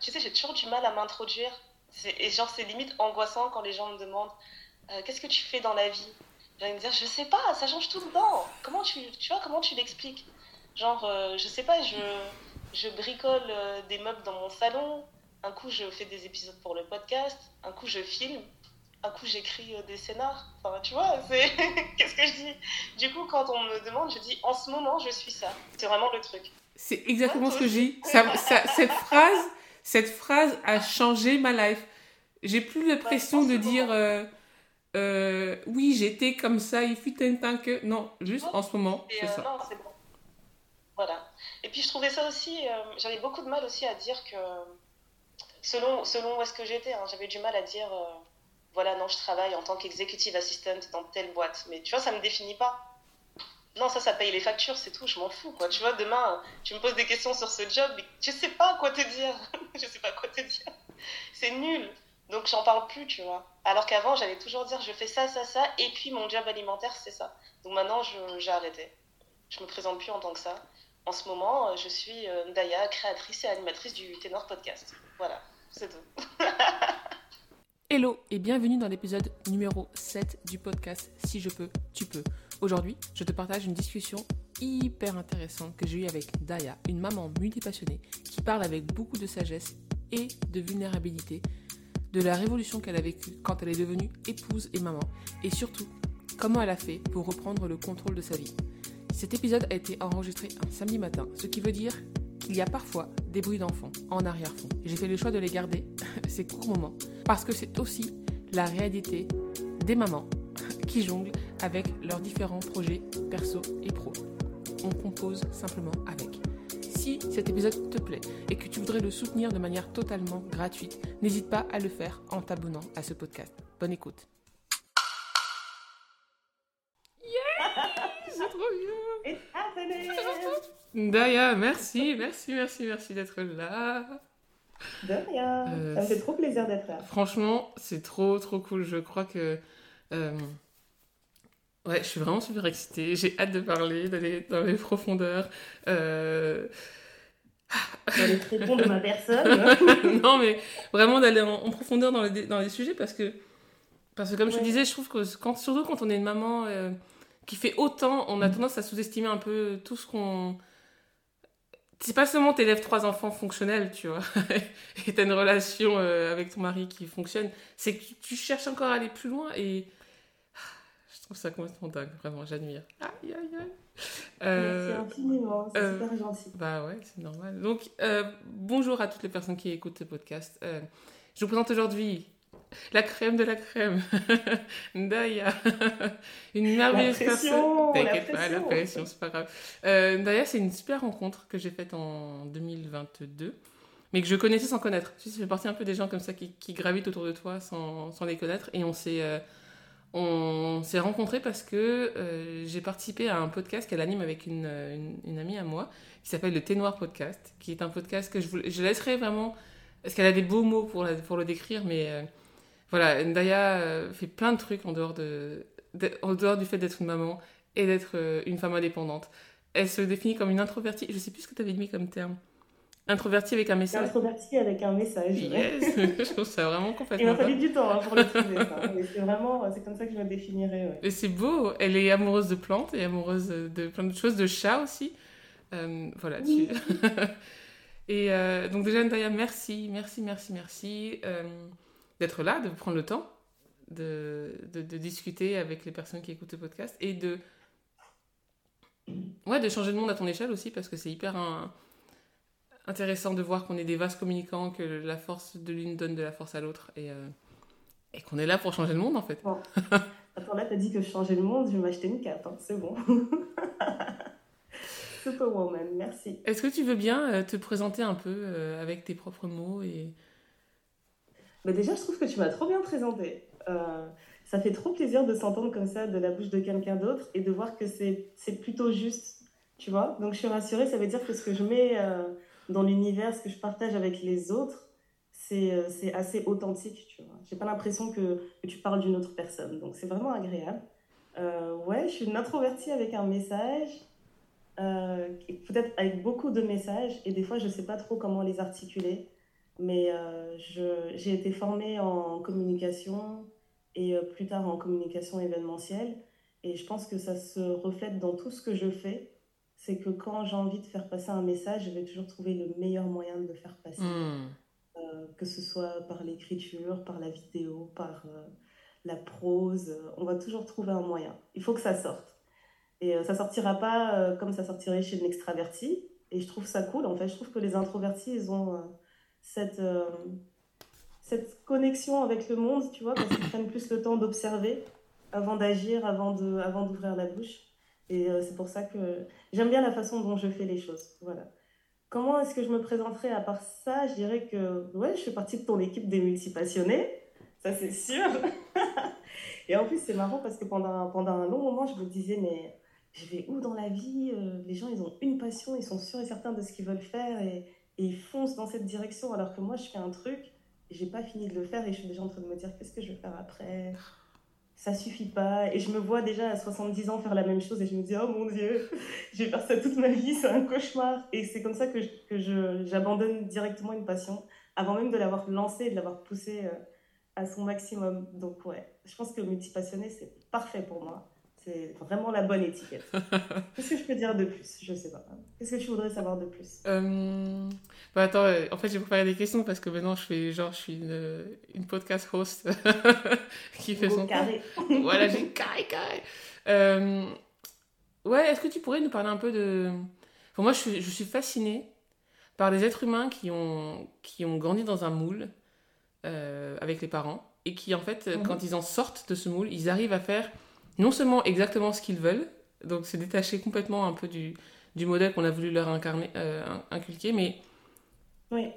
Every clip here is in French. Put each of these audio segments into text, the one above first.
Tu sais, j'ai toujours du mal à m'introduire. Et genre, c'est limite angoissant quand les gens me demandent euh, Qu'est-ce que tu fais dans la vie? J'ai me dire Je sais pas, ça change tout le temps. Comment tu, tu vois, comment tu l'expliques? Genre, euh, je sais pas, je, je bricole euh, des meubles dans mon salon. Un coup, je fais des épisodes pour le podcast. Un coup, je filme. Un coup, j'écris des scénars. Enfin, tu vois, c'est. Qu'est-ce que je dis? Du coup, quand on me demande, je dis En ce moment, je suis ça. C'est vraiment le truc. C'est exactement ce que dis. Ça, cette phrase cette phrase a changé ma life. J'ai plus l'impression de dire euh, euh, oui, j'étais comme ça, il fut un temps que. Non, juste en ce moment, c'est euh, ça. Non, c'est bon. Voilà. Et puis je trouvais ça aussi. j'avais beaucoup de mal aussi à dire que. Selon, selon où est-ce que j'étais, hein, j'avais du mal à dire voilà, non, je travaille en tant qu'executive assistant dans telle boîte. Mais tu vois, ça me définit pas non, ça, ça paye les factures, c'est tout, je m'en fous, quoi. Tu vois, demain, tu me poses des questions sur ce job, mais je sais pas quoi te dire. je sais pas quoi te dire. C'est nul. Donc, j'en parle plus, tu vois. Alors qu'avant, j'allais toujours dire, je fais ça, ça, ça, et puis mon job alimentaire, c'est ça. Donc maintenant, j'ai arrêté. Je me présente plus en tant que ça. En ce moment, je suis euh, Daya, créatrice et animatrice du Ténor Podcast. Voilà, c'est tout. Hello et bienvenue dans l'épisode numéro 7 du podcast Si je peux, tu peux. Aujourd'hui, je te partage une discussion hyper intéressante que j'ai eue avec Daya, une maman multipassionnée qui parle avec beaucoup de sagesse et de vulnérabilité de la révolution qu'elle a vécue quand elle est devenue épouse et maman, et surtout comment elle a fait pour reprendre le contrôle de sa vie. Cet épisode a été enregistré un samedi matin, ce qui veut dire qu'il y a parfois des bruits d'enfants en arrière-fond. J'ai fait le choix de les garder, ces courts moments, parce que c'est aussi la réalité des mamans qui jonglent avec leurs différents projets perso et pro. On compose simplement avec. Si cet épisode te plaît et que tu voudrais le soutenir de manière totalement gratuite, n'hésite pas à le faire en t'abonnant à ce podcast. Bonne écoute. Yeah C'est trop bien Daya, merci, merci, merci, merci d'être là. De rien. Euh, ça me fait trop plaisir d'être là. Franchement, c'est trop, trop cool. Je crois que euh, Ouais, je suis vraiment super excitée. J'ai hâte de parler, d'aller dans les profondeurs. Euh... Dans les de ma personne. non, mais vraiment d'aller en, profondeur dans les, dans les sujets parce que, parce que comme je te disais, je trouve que quand, surtout quand on est une maman euh, qui fait autant, on a mm. tendance à sous-estimer un peu tout ce qu'on. C'est pas seulement t'élèves trois enfants fonctionnels, tu vois, et t'as une relation euh, avec ton mari qui fonctionne, c'est que tu cherches encore à aller plus loin et trouve ça complètement dingue, vraiment, j'admire. Aïe, aïe, aïe. Euh, Merci infiniment, c'est euh, super gentil. Bah ouais, c'est normal. Donc, euh, bonjour à toutes les personnes qui écoutent ce podcast. Euh, je vous présente aujourd'hui la crème de la crème, Daya, une merveilleuse personne. T'inquiète pas, la pression, c'est pas grave. Daya, c'est une super rencontre que j'ai faite en 2022 mais que je connaissais sans connaître. Tu sais, ça fait partie un peu des gens comme ça qui, qui gravitent autour de toi sans, sans les connaître. Et on s'est on s'est rencontrés parce que euh, j'ai participé à un podcast qu'elle anime avec une, une, amie à moi qui s'appelle le Thé Noir Podcast, qui est un podcast que je, laisserai vraiment, parce qu'elle a des beaux mots pour, pour le décrire, mais euh, voilà, Ndaya euh, fait plein de trucs en dehors, de, en dehors du fait d'être une maman et d'être une femme indépendante. Elle se définit comme une introvertie, je sais plus ce que tu avais mis comme terme. Introverti avec un message. Introverti avec un message. Yes, je trouve ça vraiment complètement. Il m'a fallu du temps hein, pour le trouver. c'est vraiment, c'est comme ça que je me définirais. Ouais. Et c'est beau. Elle est amoureuse de plantes et amoureuse de plein de choses, de chats aussi. Euh, voilà. Oui. et euh, donc déjà, Ndaya, merci, merci, merci, merci euh, d'être là, de prendre le temps de, de, de, discuter avec les personnes qui écoutent le podcast et de, ouais, de changer le monde à ton échelle aussi parce que c'est hyper un intéressant de voir qu'on est des vases communicants, que la force de l'une donne de la force à l'autre et, euh, et qu'on est là pour changer le monde en fait. Bon. Attends, là, t'as dit que je changeais le monde, je vais m'acheter une carte, hein. c'est bon. Superwoman, merci. Est-ce que tu veux bien euh, te présenter un peu euh, avec tes propres mots et... Bah déjà, je trouve que tu m'as trop bien présenté. ça fait trop plaisir de s'entendre comme ça de la bouche de quelqu'un d'autre et de voir que c'est plutôt juste, tu vois. Donc je suis rassurée, ça veut dire que ce que je mets dans l'univers, ce que je partage avec les autres, c'est euh, assez authentique, tu vois. J'ai pas l'impression que, tu parles d'une autre personne, donc c'est vraiment agréable. Euh, ouais, je suis une introvertie avec un message, euh, peut-être avec beaucoup de messages, et des fois je sais pas trop comment les articuler, mais j'ai été formée en communication et plus tard en communication événementielle. Et je pense que ça se reflète dans tout ce que je fais. C'est que quand j'ai envie de faire passer un message, je vais toujours trouver le meilleur moyen de le faire passer. Hmm. Euh, que ce soit par l'écriture, par la vidéo, par euh, la prose. on va toujours trouver un moyen. Il faut que ça sorte. Et euh, ça sortira pas comme ça sortirait chez une extraverti. Et je trouve ça cool. En fait, je trouve que les introvertis, ils ont cette, cette connexion avec le monde, tu vois, parce qu'ils prennent plus le temps d'observer avant d'agir, avant de, avant d'ouvrir la bouche. Et euh, c'est pour ça que j'aime bien la façon dont je fais les choses. Voilà. Comment est-ce que je me présenterai à part ça? Je dirais que ouais, je fais partie de ton équipe des multipassionnés, ça c'est sûr. et en plus, c'est marrant parce que pendant, pendant un long moment, je me disais, mais je vais où dans la vie? Euh, Les gens, ils ont une passion, ils sont sûrs et certains de ce qu'ils veulent faire et, et, ils foncent dans cette direction, alors que moi, je fais un truc, j'ai pas fini de le faire et je suis déjà en train de me dire, qu'est-ce que je vais faire après? Ça suffit pas. Et je me vois déjà à 70 ans faire la même chose et je me dis, oh mon Dieu, je vais faire ça toute ma vie, c'est un cauchemar. Et c'est comme ça que, j'abandonne directement une passion avant même de l'avoir lancée et de l'avoir poussée euh, à son maximum. Donc ouais, je pense que multipassionné, c'est parfait pour moi. C'est vraiment la bonne étiquette. Qu'est-ce que je peux dire de plus? Je sais pas. Qu'est-ce que tu voudrais savoir de plus? Euh... bah attends, euh, en fait, j'ai préparé des questions parce que maintenant, je fais genre, je suis une, une podcast host qui fait son carré. voilà, j'ai carré carré. Euh... Ouais, est-ce que tu pourrais nous parler un peu de. Pour moi, je suis, je suis fascinée par des êtres humains qui ont, qui ont grandi dans un moule euh, avec les parents et qui, en fait, mhm. quand ils en sortent de ce moule, ils arrivent à faire non seulement exactement ce qu'ils veulent, donc se détacher complètement un peu du, du modèle qu'on a voulu leur incarner, euh, inculquer, mais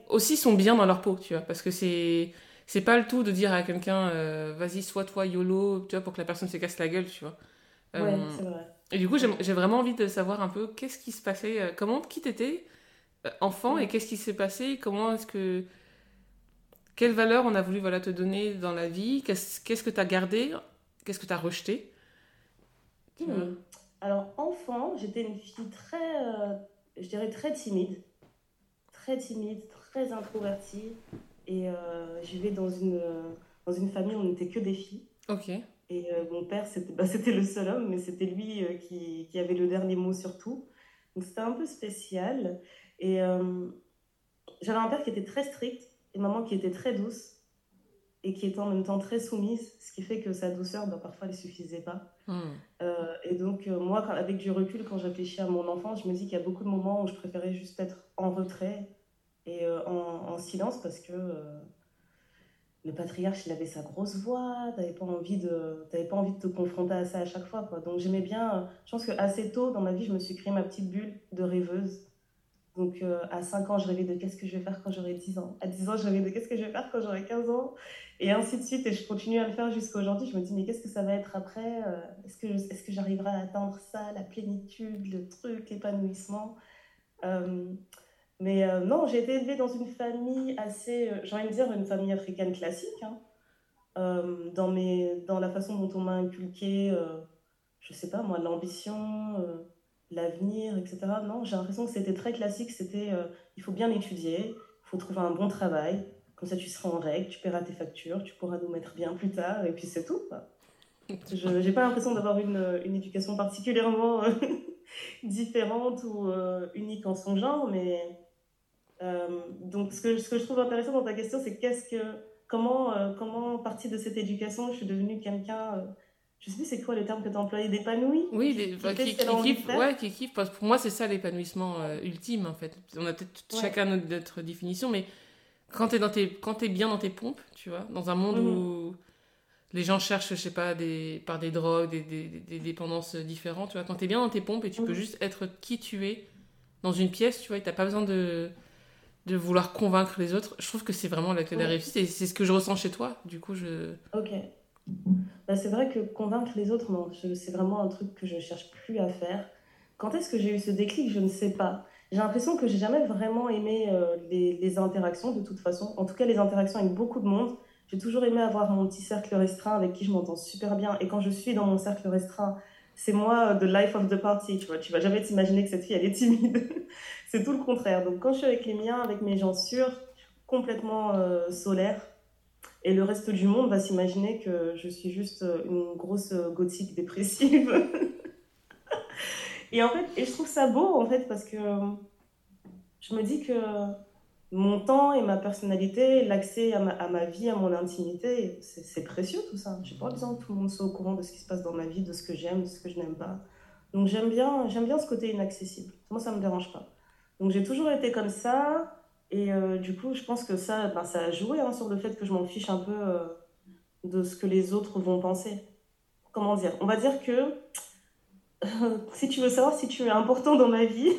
aussi sont bien dans leur peau, tu vois, parce que c'est c'est pas le tout de dire à quelqu'un euh, vas-y sois toi yolo, tu vois, pour que la personne se casse la gueule, tu vois. Euh, c'est vrai. Et du coup, j'ai vraiment envie de savoir un peu qu'est-ce qui se passait, comment, qui t'étais enfant et qu'est-ce qui s'est passé, comment est-ce que. Quelle valeur on a voulu voilà, te donner dans la vie, qu'est-ce que tu as gardé, qu'est-ce que tu as rejeté Hmm. Alors, enfant, j'étais une fille très, euh, je dirais, très timide. Très timide, très introvertie. Et euh, je vivais dans une, dans une famille où on n'était que des filles. Ok. Et euh, mon père, c'était bah, le seul homme, mais c'était lui qui, qui, avait le dernier mot sur tout. Donc, c'était un peu spécial. Et j'avais un père qui était très strict et maman qui était très douce et qui était en même temps très soumise, ce qui fait que sa douceur, bah, parfois, ne suffisait pas. Hmm. Euh, et donc, euh, moi, avec du recul, quand je réfléchis à mon enfance, je me dis qu'il y a beaucoup de moments où je préférais juste être en retrait et euh, en, silence parce que le patriarche, il avait sa grosse voix, tu n'avais pas, envie de, pas envie de te confronter à ça à chaque fois. Donc, j'aimais bien, je pense qu'assez tôt dans ma vie, je me suis créé ma petite bulle de rêveuse donc euh, à 5 ans, je rêvais de qu'est-ce que je vais faire quand j'aurai 10 ans. À 10 ans, je rêvais de qu'est-ce que je vais faire quand j'aurai 15 ans. Et ainsi de suite. Et je continue à le faire jusqu'à aujourd'hui. Je me dis, mais qu'est-ce que ça va être après euh, Est-ce que, est que j'arriverai à atteindre ça, la plénitude, le truc, l'épanouissement euh, Mais non, j'ai été élevée dans une famille assez, j'ai envie de dire, une famille africaine classique. Hein. dans, mes, dans la façon dont on m'a inculqué, je sais pas moi, l'ambition l'avenir, etc. Non, j'ai l'impression que c'était très classique. C'était euh, il faut bien étudier, il faut trouver un bon travail. Comme ça, tu seras en règle, tu paieras tes factures, tu pourras nous mettre bien plus tard, et puis c'est tout. Je n'ai pas l'impression d'avoir une, une, éducation particulièrement euh, différente ou euh, unique en son genre, mais donc ce que, ce que je trouve intéressant dans ta question, c'est qu'est-ce que comment comment partie de cette éducation? Je suis devenue quelqu'un je sais plus c'est quoi le terme que tu as employé, d'épanoui Oui, qui, bah, qui, kiffe, ouais, qui kiffe. Parce que pour moi, c'est ça l'épanouissement euh, ultime, en fait. On a peut-être chacun notre, définition, mais quand tu es, es, bien dans tes pompes, tu vois, dans un monde mhm. où les gens cherchent, je sais pas, des, par des drogues, des, des, des dépendances différentes, tu vois, quand tu es bien dans tes pompes et tu peux mhm. juste être qui tu es dans une pièce, tu vois, et tu pas besoin de, de vouloir convaincre les autres, je trouve que c'est vraiment la clé de la réussite et c'est ce que je ressens chez toi. Du coup, je. Ok. Bah, c'est vrai que convaincre les autres, non, c'est vraiment un truc que je cherche plus à faire. Quand est-ce que j'ai eu ce déclic? Je ne sais pas. J'ai l'impression que j'ai jamais vraiment aimé euh, les, interactions de toute façon. En tout cas, les interactions avec beaucoup de monde. J'ai toujours aimé avoir mon petit cercle restreint avec qui je m'entends super bien. Et quand je suis dans mon cercle restreint, c'est moi the life of the party. Tu vois, vas jamais t'imaginer que cette fille elle est timide. c'est tout le contraire. Donc quand je suis avec les miens, avec mes gens sûrs, complètement solaire. Et le reste du monde va s'imaginer que je suis juste une grosse gothique dépressive. et en fait, et je trouve ça beau en fait parce que je me dis que mon temps et ma personnalité, l'accès à ma, vie, à mon intimité, c'est précieux tout ça. J'ai pas besoin que tout le monde soit au courant de ce qui se passe dans ma vie, de ce que j'aime, de ce que je n'aime pas. Donc j'aime bien, bien ce côté inaccessible. Moi, ça me dérange pas. Donc j'ai toujours été comme ça. Et euh, du coup, je pense que ça, ben, ça a joué hein, sur le fait que je m'en fiche un peu euh, de ce que les autres vont penser. Comment dire? On va dire que si tu veux savoir si tu es important dans ma vie,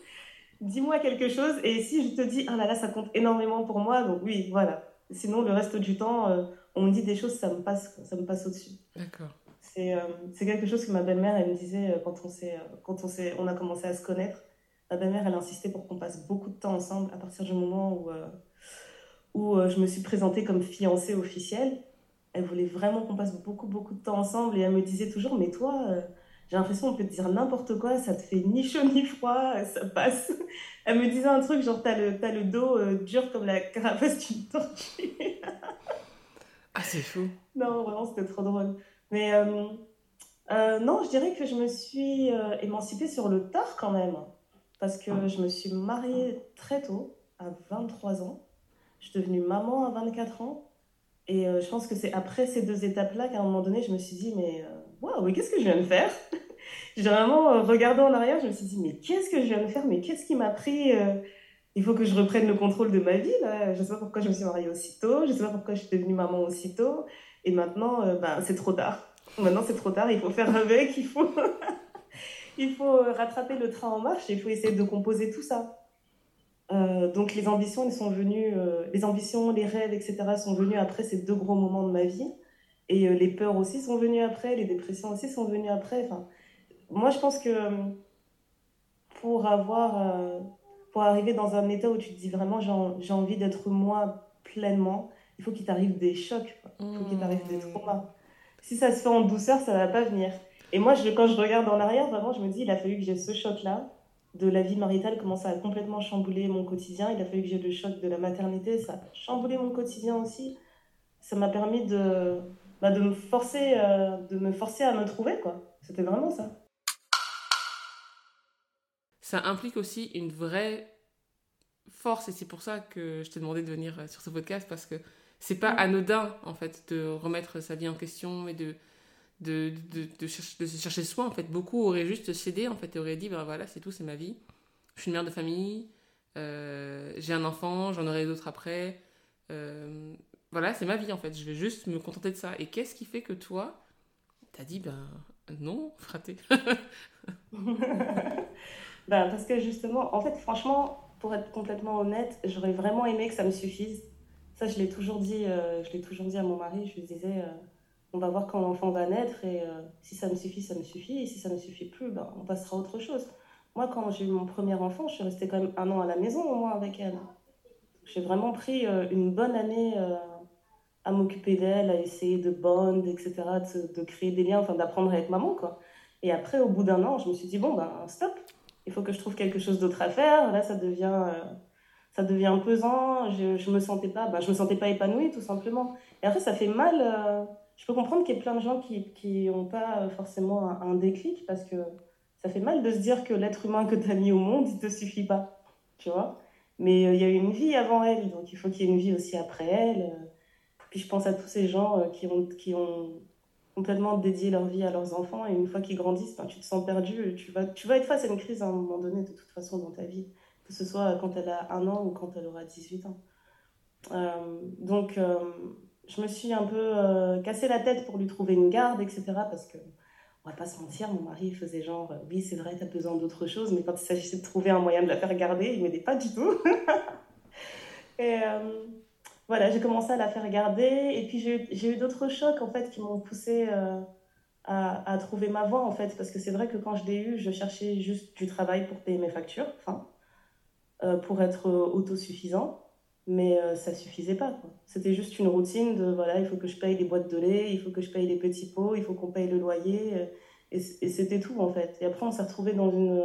dis-moi quelque chose. Et si je te dis, ah là là, ça compte énormément pour moi, donc oui, voilà. Sinon, le reste du temps, euh, on me dit des choses, ça me passe, ça me passe au-dessus. D'accord. C'est quelque chose que ma belle-mère, elle me disait quand on, quand on, on a commencé à se connaître ma belle-mère, elle insistait pour qu'on passe beaucoup de temps ensemble à partir du moment où, euh, où euh, je me suis présentée comme fiancée officielle. Elle voulait vraiment qu'on passe beaucoup, beaucoup de temps ensemble et elle me disait toujours, mais toi, euh, j'ai l'impression qu'on peut te dire n'importe quoi, ça te fait ni chaud ni froid, ça passe. Elle me disait un truc, genre, t'as le, as le dos dur comme la carapace d'une tortue. ah, c'est fou. Non, vraiment, c'était trop drôle. Mais non, je dirais que je me suis émancipée sur le tard quand même parce que je me suis mariée très tôt, à 23 ans. Je suis devenue maman à 24 ans. Et euh, je pense que c'est après ces deux étapes-là qu'à un moment donné, je me suis dit, mais euh, waouh, mais qu'est-ce que je viens de faire? J'ai vraiment euh, regardé en arrière, je me suis dit, mais qu'est-ce que je viens de faire? Mais qu'est-ce qui m'a pris Il faut que je reprenne le contrôle de ma vie. Là. Je ne sais pas pourquoi je me suis mariée aussitôt, je ne sais pas pourquoi je suis devenue maman aussitôt. Et maintenant, ben, c'est trop tard. Maintenant, c'est trop tard, il faut faire avec, il faut il faut euh, rattraper le train en marche il faut essayer de composer tout ça. Euh, donc les ambitions, sont venues, euh, les ambitions, les rêves, etc. sont venus après ces deux gros moments de ma vie. Et les peurs aussi sont venues après, les dépressions aussi sont venues après. Enfin, moi, je pense que pour avoir, pour arriver dans un état où tu te dis vraiment j'ai envie d'être moi pleinement, il faut qu'il t'arrive des chocs, il faut qu'il t'arrive des mmh. traumas. Si ça se fait en douceur, ça va pas venir. Et moi, je, quand je regarde en arrière, vraiment, je me dis, il a fallu que j'ai ce choc-là de la vie maritale, comment ça a complètement chamboulé mon quotidien. Il a fallu que j'ai le choc de la maternité, ça a chamboulé mon quotidien aussi. Ça m'a permis de, bah, de, me forcer, euh, de me forcer à me trouver, quoi. C'était vraiment ça. Ça implique aussi une vraie force, et c'est pour ça que je t'ai demandé de venir euh, sur ce podcast, parce que c'est pas anodin, en fait, de remettre sa vie en question et de de, de, de, chercher, de chercher soi en fait beaucoup auraient juste cédé en fait et auraient dit ben voilà c'est tout c'est ma vie je suis une mère de famille euh, j'ai un enfant j'en aurai d'autres après euh, voilà c'est ma vie en fait je vais juste me contenter de ça et qu'est-ce qui fait que toi t'as dit ben non fraté ben parce que justement en fait franchement pour être complètement honnête j'aurais vraiment aimé que ça me suffise ça je l'ai toujours dit euh, je l'ai toujours dit à mon mari je disais on va voir quand l'enfant va naître et euh, si ça me suffit, ça me suffit. Et si ça ne suffit plus, ben, on passera à autre chose. Moi, quand j'ai eu mon premier enfant, je suis restée quand même un an à la maison au moins avec elle. J'ai vraiment pris euh, une bonne année euh, à m'occuper d'elle, à essayer de bond, etc., de, créer des liens, enfin d'apprendre avec maman. quoi. Et après, au bout d'un an, je me suis dit, bon, ben stop, il faut que je trouve quelque chose d'autre à faire. Là, ça devient, ça devient pesant. Je, je me sentais pas, ben, je me sentais pas épanouie, tout simplement. Et après, ça fait mal je peux comprendre qu'il y ait plein de gens qui n'ont pas forcément un, déclic parce que ça fait mal de se dire que l'être humain que tu as mis au monde, il te suffit pas. Tu vois Mais euh, il y a eu une vie avant elle, donc il faut qu'il y ait une vie aussi après elle. Euh. Puis je pense à tous ces gens euh, qui ont, qui ont complètement dédié leur vie à leurs enfants et une fois qu'ils grandissent, ben, tu te sens perdu. Tu vas, tu vas être face à une crise à un moment donné, de toute façon, dans ta vie, que ce soit quand elle a un an ou quand elle aura 18 ans. donc je me suis un peu euh, cassé la tête pour lui trouver une garde, etc. Parce que, on va pas se mentir, mon mari faisait genre, euh, oui, c'est vrai, tu as besoin d'autre chose, mais quand il s'agissait de trouver un moyen de la faire garder, il m'aidait pas du tout. et euh, voilà, j'ai commencé à la faire garder. Et puis, j'ai eu d'autres chocs, en fait, qui m'ont poussé à, à, trouver ma voie, en fait. Parce que c'est vrai que quand je l'ai eu, je cherchais juste du travail pour payer mes factures, enfin, pour être autosuffisant mais euh, ça suffisait pas. C'était juste une routine de voilà, il faut que je paye les boîtes de lait, il faut que je paye les petits pots, il faut qu'on paye le loyer, euh, et, c'était tout en fait. Et après, on s'est retrouvé dans une,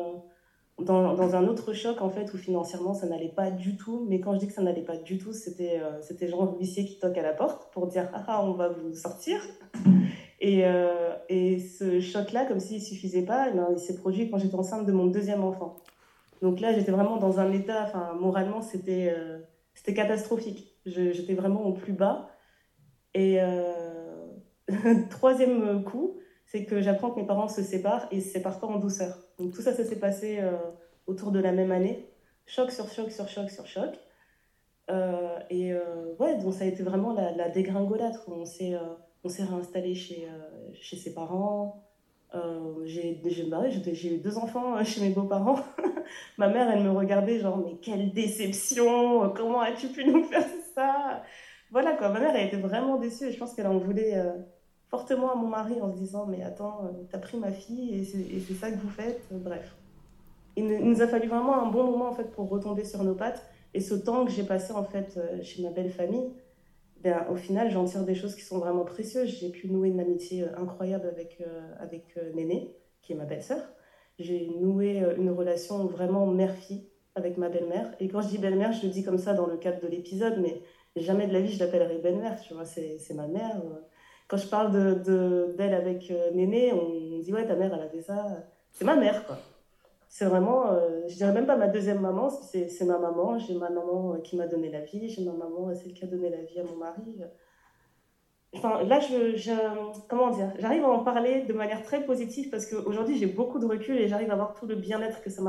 dans, un autre choc, en fait, où financièrement, ça n'allait pas du tout. Mais quand je dis que ça n'allait pas du tout, c'était euh, c'était genre l'huissier qui toque à la porte pour dire Ah, ah on va vous sortir. Et, euh, ce choc-là, comme s'il ne suffisait pas, eh ben, il s'est produit quand j'étais enceinte de mon deuxième enfant. Donc là, j'étais vraiment dans un état, enfin, moralement, c'était euh, c'était catastrophique. J'étais vraiment au plus bas. Et troisième coup, c'est que j'apprends que mes parents se séparent et se séparent pas en douceur. Donc tout ça, ça s'est passé euh, autour de la même année. Choc sur choc sur choc sur choc. Euh, et euh, ouais, donc ça a été vraiment la, la dégringolade. On s'est on s'est réinstallé chez, chez ses parents. j'ai j'ai eu deux enfants chez mes beaux-parents. Ma mère, elle me regardait genre, mais quelle déception, comment as-tu pu nous faire ça? Voilà quoi, ma mère, elle était vraiment déçue et je pense qu'elle en voulait fortement à mon mari en se disant mais attends, euh, t'as pris ma fille et c'est ça que vous faites. Bref. Il, nous a fallu vraiment un bon moment en fait pour retomber sur nos pattes. Et ce temps que j'ai passé en fait euh, chez ma belle famille, ben, au final j'en tire des choses qui sont vraiment précieuses. J'ai pu nouer une amitié euh, incroyable avec, avec Néné, qui est ma belle-sœur. J'ai noué une relation vraiment mère-fille avec ma belle-mère. Et quand je dis belle-mère, je le dis comme ça dans le cadre de l'épisode, mais jamais de la vie je l'appellerai belle-mère, tu vois, c'est ma mère quand je parle d'elle de, d'elle avec euh, Néné, on dit ouais, ta mère, elle a fait ça. C'est ma mère, quoi. C'est vraiment, euh, je dirais même pas ma deuxième maman, c'est ma maman. J'ai ma maman euh, qui m'a donné la vie, j'ai ma maman, celle qui a donné la vie à mon mari. Enfin, là, je, je comment dire, j'arrive à en parler de manière très positive parce qu'aujourd'hui, j'ai beaucoup de recul et j'arrive à voir tout le bien-être que ça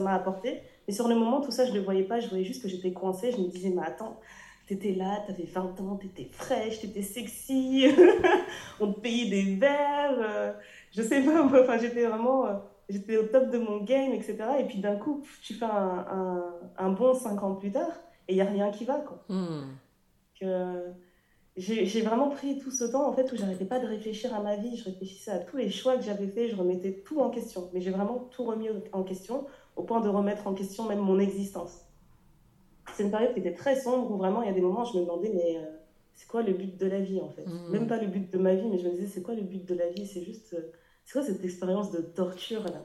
m'a apporté. Mais sur le moment, tout ça, je ne le voyais pas. Je voyais juste que j'étais coincée. Je me disais, mais attends, T'étais là, t'avais 20 ans, t'étais fraîche, t'étais sexy, on te payait des verres, euh, je sais pas, enfin j'étais vraiment, euh, j'étais au top de mon game, etc. Et puis d'un coup, tu fais un, un, un, bon 5 ans plus tard et il n'y a rien qui va, quoi. Que, j'ai vraiment pris tout ce temps en fait où j'arrêtais pas de réfléchir à ma vie, je réfléchissais à tous les choix que j'avais faits, je remettais tout en question. Mais j'ai vraiment tout remis en question au point de remettre en question même mon existence c'est une période qui était très sombre où vraiment il y a des moments où je me demandais mais euh, c'est quoi le but de la vie en fait? Mmh. Même pas le but de ma vie, mais je me disais c'est quoi le but de la vie? C'est juste, euh, c'est quoi cette expérience de torture là?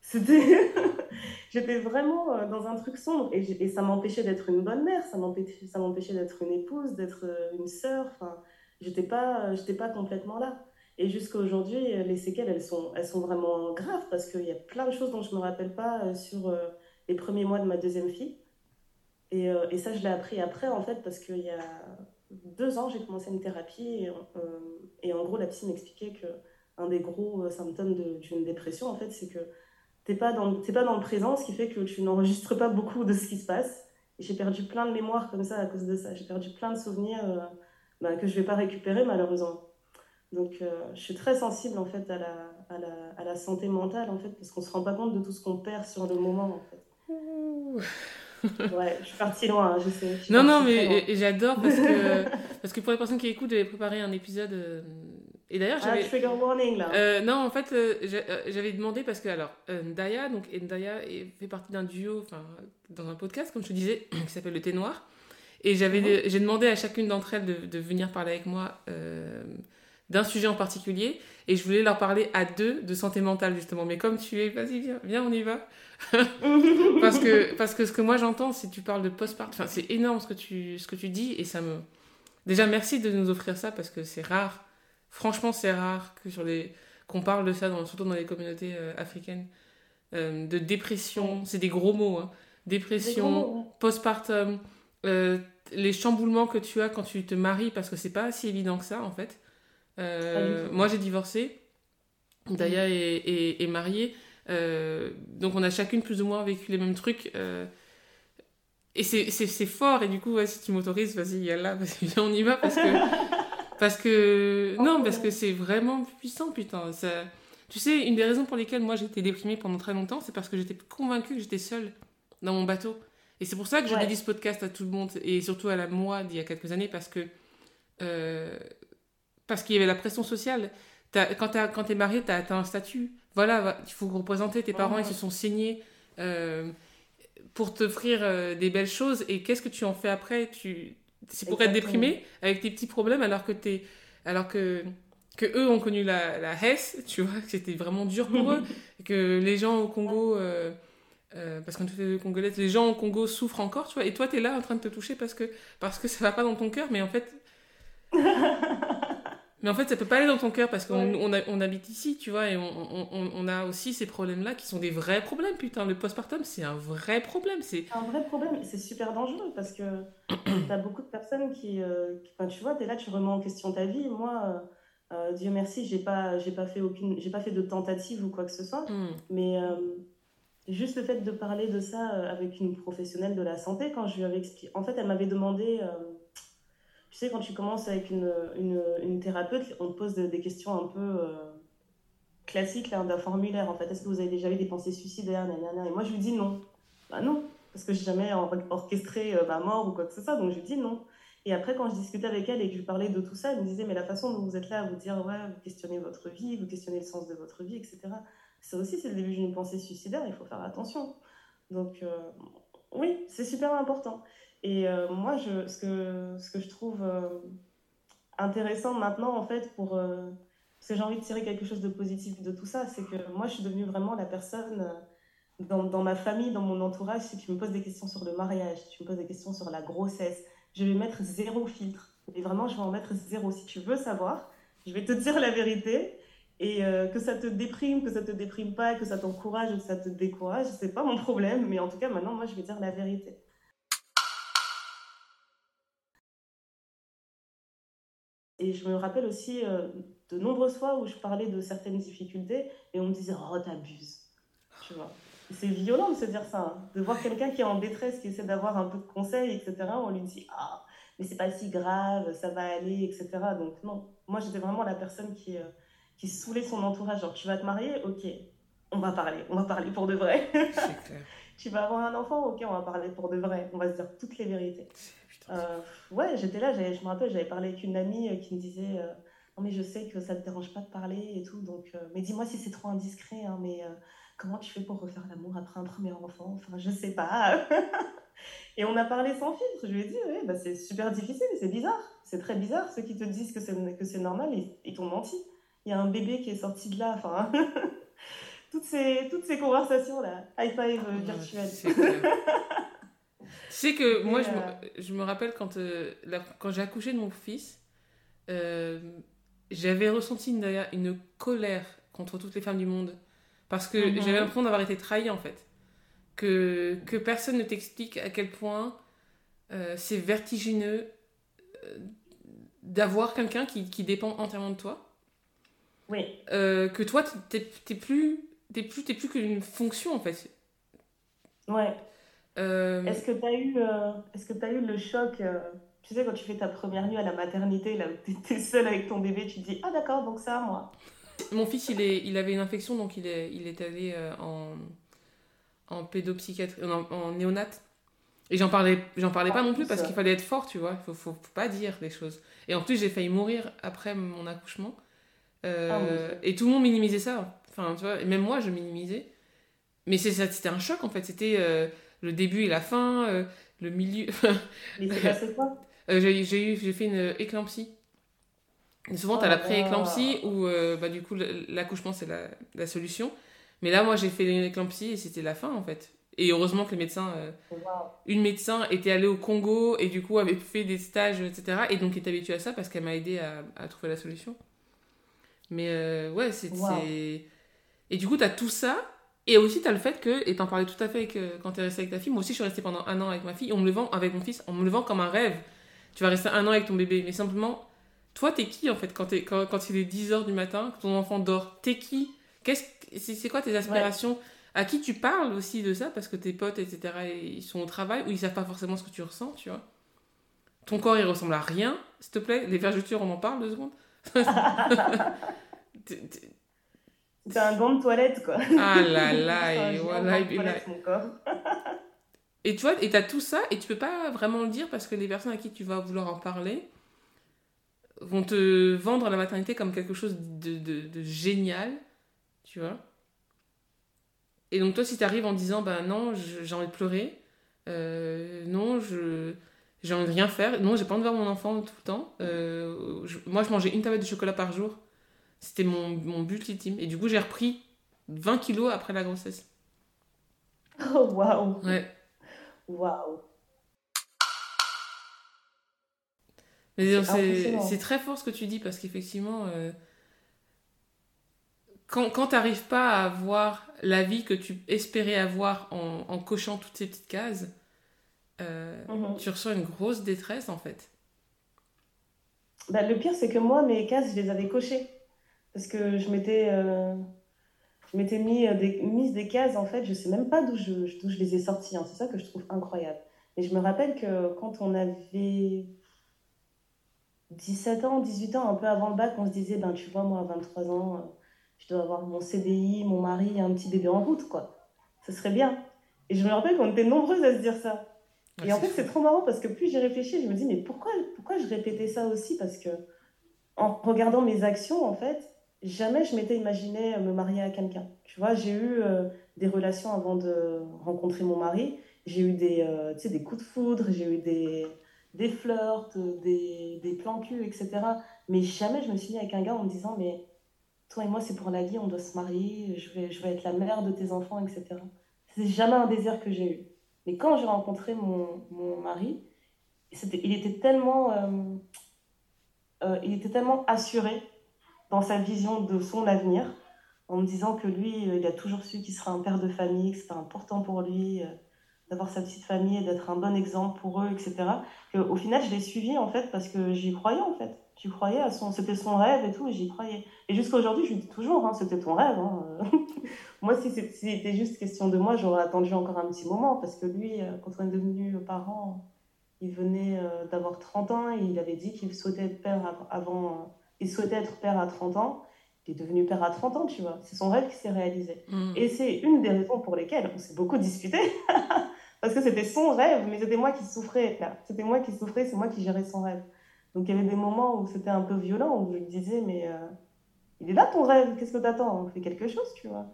C'était. J'étais vraiment euh, dans un truc sombre et, et ça m'empêchait d'être une bonne mère, ça m'empêchait d'être une épouse, d'être une sœur. Enfin, j'étais pas, j'étais pas complètement là. Et jusqu'à aujourd'hui, les séquelles, elles sont, elles sont vraiment graves parce qu'il y a plein de choses dont je me rappelle pas sur les premiers mois de ma deuxième fille. Et, euh, et, ça, je l'ai appris après, en fait, parce qu'il y a deux ans, j'ai commencé une thérapie. Et, euh, en gros, la psy m'expliquait qu'un des gros euh, symptômes d'une dépression, en fait, c'est que tu n'es pas, dans, pas dans le présent, ce qui fait que tu n'enregistres pas beaucoup de ce qui se passe. Et j'ai perdu plein de mémoires comme ça à cause de ça. J'ai perdu plein de souvenirs bah, que je ne vais pas récupérer, malheureusement. Donc, je suis très sensible, en fait, à la, à la, santé mentale, en fait, parce qu'on ne se rend pas compte de tout ce qu'on perd sur le moment, en fait ouais, je suis partie loin, hein, je sais. non, non, mais j'adore parce que, parce que pour les personnes qui écoutent, j'avais préparé un épisode. Euh, et d'ailleurs, ah, j'avais. trigger warning là. Euh, non, en fait, euh, j'avais demandé parce que, alors, Ndaya, donc, Ndaya fait partie d'un duo, enfin, dans un podcast, comme je te disais, qui s'appelle Le Thé Noir. Et j'avais, mhm. j'ai demandé à chacune d'entre elles de, de, venir parler avec moi d'un sujet en particulier. Et je voulais leur parler à deux de santé mentale, justement. Mais comme tu es, vas-y, viens, viens, on y va. parce, que, parce que ce que moi j'entends, c'est tu parles de postpartum. Enfin, c'est énorme ce que, tu, ce que tu dis. Et ça me. Déjà, merci de nous offrir ça parce que c'est rare. Franchement, c'est rare que sur les qu'on parle de ça, dans, surtout dans les communautés euh, africaines. Euh, de dépression, c'est des gros mots. Hein. Dépression, postpartum, euh, les chamboulements que tu as quand tu te maries, parce que c'est pas si évident que ça en fait. Moi j'ai divorcé, Daya est, est mariée. Euh, donc on a chacune plus ou moins vécu les mêmes trucs. Euh, et c'est fort, et du coup, si tu m'autorises, vas-y, là, on y va, parce que... parce que... Non, parce que c'est vraiment puissant, putain. Ça... Tu sais, une des raisons pour lesquelles moi j'étais déprimée pendant très longtemps, c'est parce que j'étais convaincue que j'étais seule dans mon bateau. Et c'est pour ça que je dédie ce podcast à tout le monde, et surtout à la moi d'il y a quelques années, parce que... Euh, parce qu'il y avait la pression sociale. quand tu es marié, tu as, un statut voilà, il faut représenter tes parents, ils se sont signés euh, pour t'offrir euh, des belles choses. Et qu'est-ce que tu en fais après? Tu... C'est pour être déprimé avec tes petits problèmes alors que es... alors que que eux ont connu la, la Hesse, tu vois, que c'était vraiment dur pour eux, que les gens au Congo, euh, Euh, parce qu'en fait, congolaise, les gens au Congo souffrent encore, tu vois, et toi, tu es là en train de te toucher parce que, parce que ça va pas dans ton cœur, mais en fait. mais en fait, ça peut pas aller dans ton cœur parce qu'on on, on, habite ici, tu vois, et on, on a aussi ces problèmes-là qui sont des vrais problèmes, putain. Le postpartum, c'est un vrai problème. C'est un vrai problème, c'est super dangereux parce que tu as beaucoup de personnes qui. Euh, tu vois, tu es là, tu remets en question ta vie. Moi. Euh, Dieu merci, j'ai pas, pas fait aucune, j'ai pas fait de tentative ou quoi que ce soit. Hmm. Mais Juste le fait de parler de ça euh, avec une professionnelle de la santé, quand je lui avais expliqué. En fait, elle m'avait demandé. Euh, tu sais, quand tu commences avec une, une, thérapeute, on te pose des questions un peu euh, classiques d'un formulaire. En fait, est-ce que vous avez déjà eu des pensées suicidaires Et moi, je lui dis non. Bah non, parce que j'ai jamais orchestré ma mort ou quoi que ce soit, donc je lui dis non. Et après, quand je discutais avec elle et que je lui parlais de tout ça, elle me disait, mais la façon dont vous êtes là à vous dire, ouais, vous questionnez votre vie, vous questionnez le sens de votre vie, etc ça aussi, c'est le début d'une pensée suicidaire, il faut faire attention. Donc, euh, oui, c'est super important. Et euh, moi, ce, que, je trouve euh, intéressant maintenant, en fait, pour. parce que j'ai envie de tirer quelque chose de positif de tout ça, c'est que moi, je suis devenue vraiment la personne. Dans, ma famille, dans mon entourage, si tu me poses des questions sur le mariage, si tu me poses des questions sur la grossesse, je vais mettre zéro filtre. Et vraiment, je vais en mettre zéro. Si tu veux savoir, je vais te dire la vérité. Et euh, que ça te déprime, que ça te déprime pas, que ça t'encourage ou que ça te décourage, c'est pas mon problème. Mais en tout cas, maintenant, moi, je vais dire la vérité. Et je me rappelle aussi euh, de nombreuses fois où je parlais de certaines difficultés et on me disait Oh, t'abuses. Tu vois. C'est violent de se dire ça, hein. de voir quelqu'un qui est en détresse, qui essaie d'avoir un peu de conseils, etc. On lui dit Ah, mais c'est pas si grave, ça va aller, etc. Donc, non. Moi, j'étais vraiment la personne qui. Euh, qui saoulait son entourage. Genre, tu vas te marier? Ok, on va parler, on va parler pour de vrai. tu vas avoir un enfant? Ok, on va parler pour de vrai. On va se dire toutes les vérités. Euh, ouais, j'étais là, je me rappelle, j'avais parlé avec une amie euh, qui me disait euh, Non, mais je sais que ça te dérange pas de parler et tout, donc, mais dis-moi si c'est trop indiscret, hein, mais comment tu fais pour refaire l'amour après un premier enfant? Enfin, je sais pas. et on a parlé sans filtre. Je lui ai dit Oui, bah, c'est super difficile, c'est bizarre. C'est très bizarre. Ceux qui te disent que c'est normal, ils, ils t'ont menti il y a un bébé qui est sorti de là. Enfin, toutes ces, toutes ces conversations-là, high five euh, virtuel. tu sais que moi, je, me, euh, je, me, rappelle quand, euh, quand j'ai accouché de mon fils, j'avais ressenti une, une colère contre toutes les femmes du monde. Parce que mhm. j'avais l'impression d'avoir été trahie, en fait. Que, que personne ne t'explique à quel point c'est vertigineux d'avoir quelqu'un qui, qui dépend entièrement de toi oui. Euh, que toi, t'es es plus, plus, es plus qu'une fonction en fait. Ouais. Euh, est-ce que tu as eu, euh, est-ce que as eu le choc Tu sais quand tu fais ta première nuit à la maternité, là où t'es seule avec ton bébé, tu te dis ah d'accord donc ça moi. Mon fils il est, il avait une infection donc il est, il est allé en, en pédopsychiatrie, en, en néonate. Et j'en parlais, j'en parlais pas non plus parce qu'il fallait être fort, tu vois. Faut, faut, faut pas dire des choses. Et en plus, j'ai failli mourir après mon accouchement. Euh, ah et tout le monde minimisait ça. Enfin, tu vois, et même moi, je minimisais. Mais c'était un choc, en fait. C'était euh, le début et la fin, euh, le milieu. Mais c'est passé quoi? J'ai fait une éclampsie. souvent, tu as la pré-éclampsie où, bah, du coup, l'accouchement, c'est la, la, solution. Mais là, moi, j'ai fait l'éclampsie et c'était la fin, en fait. Et heureusement que les médecins, une médecin était allée au Congo et du coup avait fait des stages, etc. Et donc était habituée à ça parce qu'elle m'a aidé à, à trouver la solution. Mais euh, ouais, c'est. Et du coup, tu as tout ça. Et aussi, tu as le fait que, et t'en parlais tout à fait euh, quand tu es resté avec ta fille, moi aussi je suis restée pendant un an avec ma fille, on me le vend avec mon fils, on me le vend comme un rêve. Tu vas rester un an avec ton bébé, mais simplement, toi, t'es qui en fait quand, es, quand, quand il est 10h du matin, que ton enfant dort? T'es qui? C'est, quoi tes aspirations? À qui tu parles aussi de ça? Parce que tes potes, etc., ils sont au travail ou ils savent pas forcément ce que tu ressens, tu vois? Ton corps, il ressemble à rien, s'il te plaît. Les vergetures, on en parle deux secondes C'est un gant de toilette, quoi. Ah là là, et voilà. Et, et tu vois, et t'as tout ça, et tu peux pas vraiment le dire parce que les personnes à qui tu vas vouloir en parler vont te vendre la maternité comme quelque chose de, de, génial, tu vois. Et donc toi, si t'arrives en disant, bah non, j'ai envie de pleurer, euh, non, je j'ai envie de rien faire. Non, j'ai pas envie de voir mon enfant tout le temps. Euh, moi, je mangeais une tablette de chocolat par jour. C'était mon, mon but ultime. Et du coup, j'ai repris 20 kilos après la grossesse. Oh, waouh Ouais. Waouh Mais C'est très fort ce que tu dis parce qu'effectivement, euh, quand, quand tu n'arrives pas à avoir la vie que tu espérais avoir en, en cochant toutes ces petites cases, euh, Mhm. tu ressens une grosse détresse en fait. Bah, le pire, c'est que moi, mes cases, je les avais cochées. Parce que je m'étais euh, je m'étais mis euh, des, mise des cases, en fait, je sais même pas d'où je, d'où je les ai sorties. hein. C'est ça que je trouve incroyable. Et je me rappelle que quand on avait 17 ans, 18 ans, un peu avant le bac, on se disait, ben tu vois, moi, à 23 ans, euh, je dois avoir mon CDI, mon mari un petit bébé en route, quoi. Ce serait bien. Et je me rappelle qu'on était nombreuses à se dire ça. Ouais, Et en fait, c'est trop marrant parce que plus j'y réfléchis, je me dis, mais pourquoi, pourquoi je répétais ça aussi? Parce que en regardant mes actions, en fait, jamais je m'étais imaginé me marier à quelqu'un. Tu vois, j'ai eu euh, des relations avant de rencontrer mon mari. J'ai eu des, euh, des coups de foudre, j'ai eu des, des flirts, des, des plans cul, etc. Mais jamais je me suis mis avec un gars en me disant, mais toi et moi, c'est pour la vie, on doit se marier, je vais, je vais être la mère de tes enfants, etc. C'est jamais un désir que j'ai eu. Mais quand j'ai rencontré mon, mon mari, il était tellement, euh, euh, il était tellement assuré dans sa vision de son avenir, en me disant que lui, euh, il a toujours su qu'il serait un père de famille, que c'était important pour lui euh, d'avoir sa petite famille et d'être un bon exemple pour eux, etc. Que, au final, je l'ai suivi en fait parce que j'y croyais en fait. J'y croyais à son, c'était son rêve et tout, et j'y croyais. Et jusqu'à aujourd'hui, je lui dis toujours, hein, c'était ton rêve. hein. moi, si c'était juste question de moi, j'aurais attendu encore un petit moment parce que lui, euh, quand on est devenu parents, il venait euh, d'avoir 30 ans et il avait dit qu'il souhaitait être père av- avant. Il souhaitait être père à 30 ans. Il est devenu père à 30 ans, tu vois. C'est son rêve qui s'est réalisé. Mm. Et c'est une des raisons pour lesquelles on s'est beaucoup disputé. Parce que c'était son rêve, mais c'était moi qui souffrais. C'était moi qui souffrais, c'est moi qui gérais son rêve. Donc il y avait des moments où c'était un peu violent, où je lui disais, mais euh, il est là ton rêve, qu'est-ce que t'attends? On fait quelque chose, tu vois.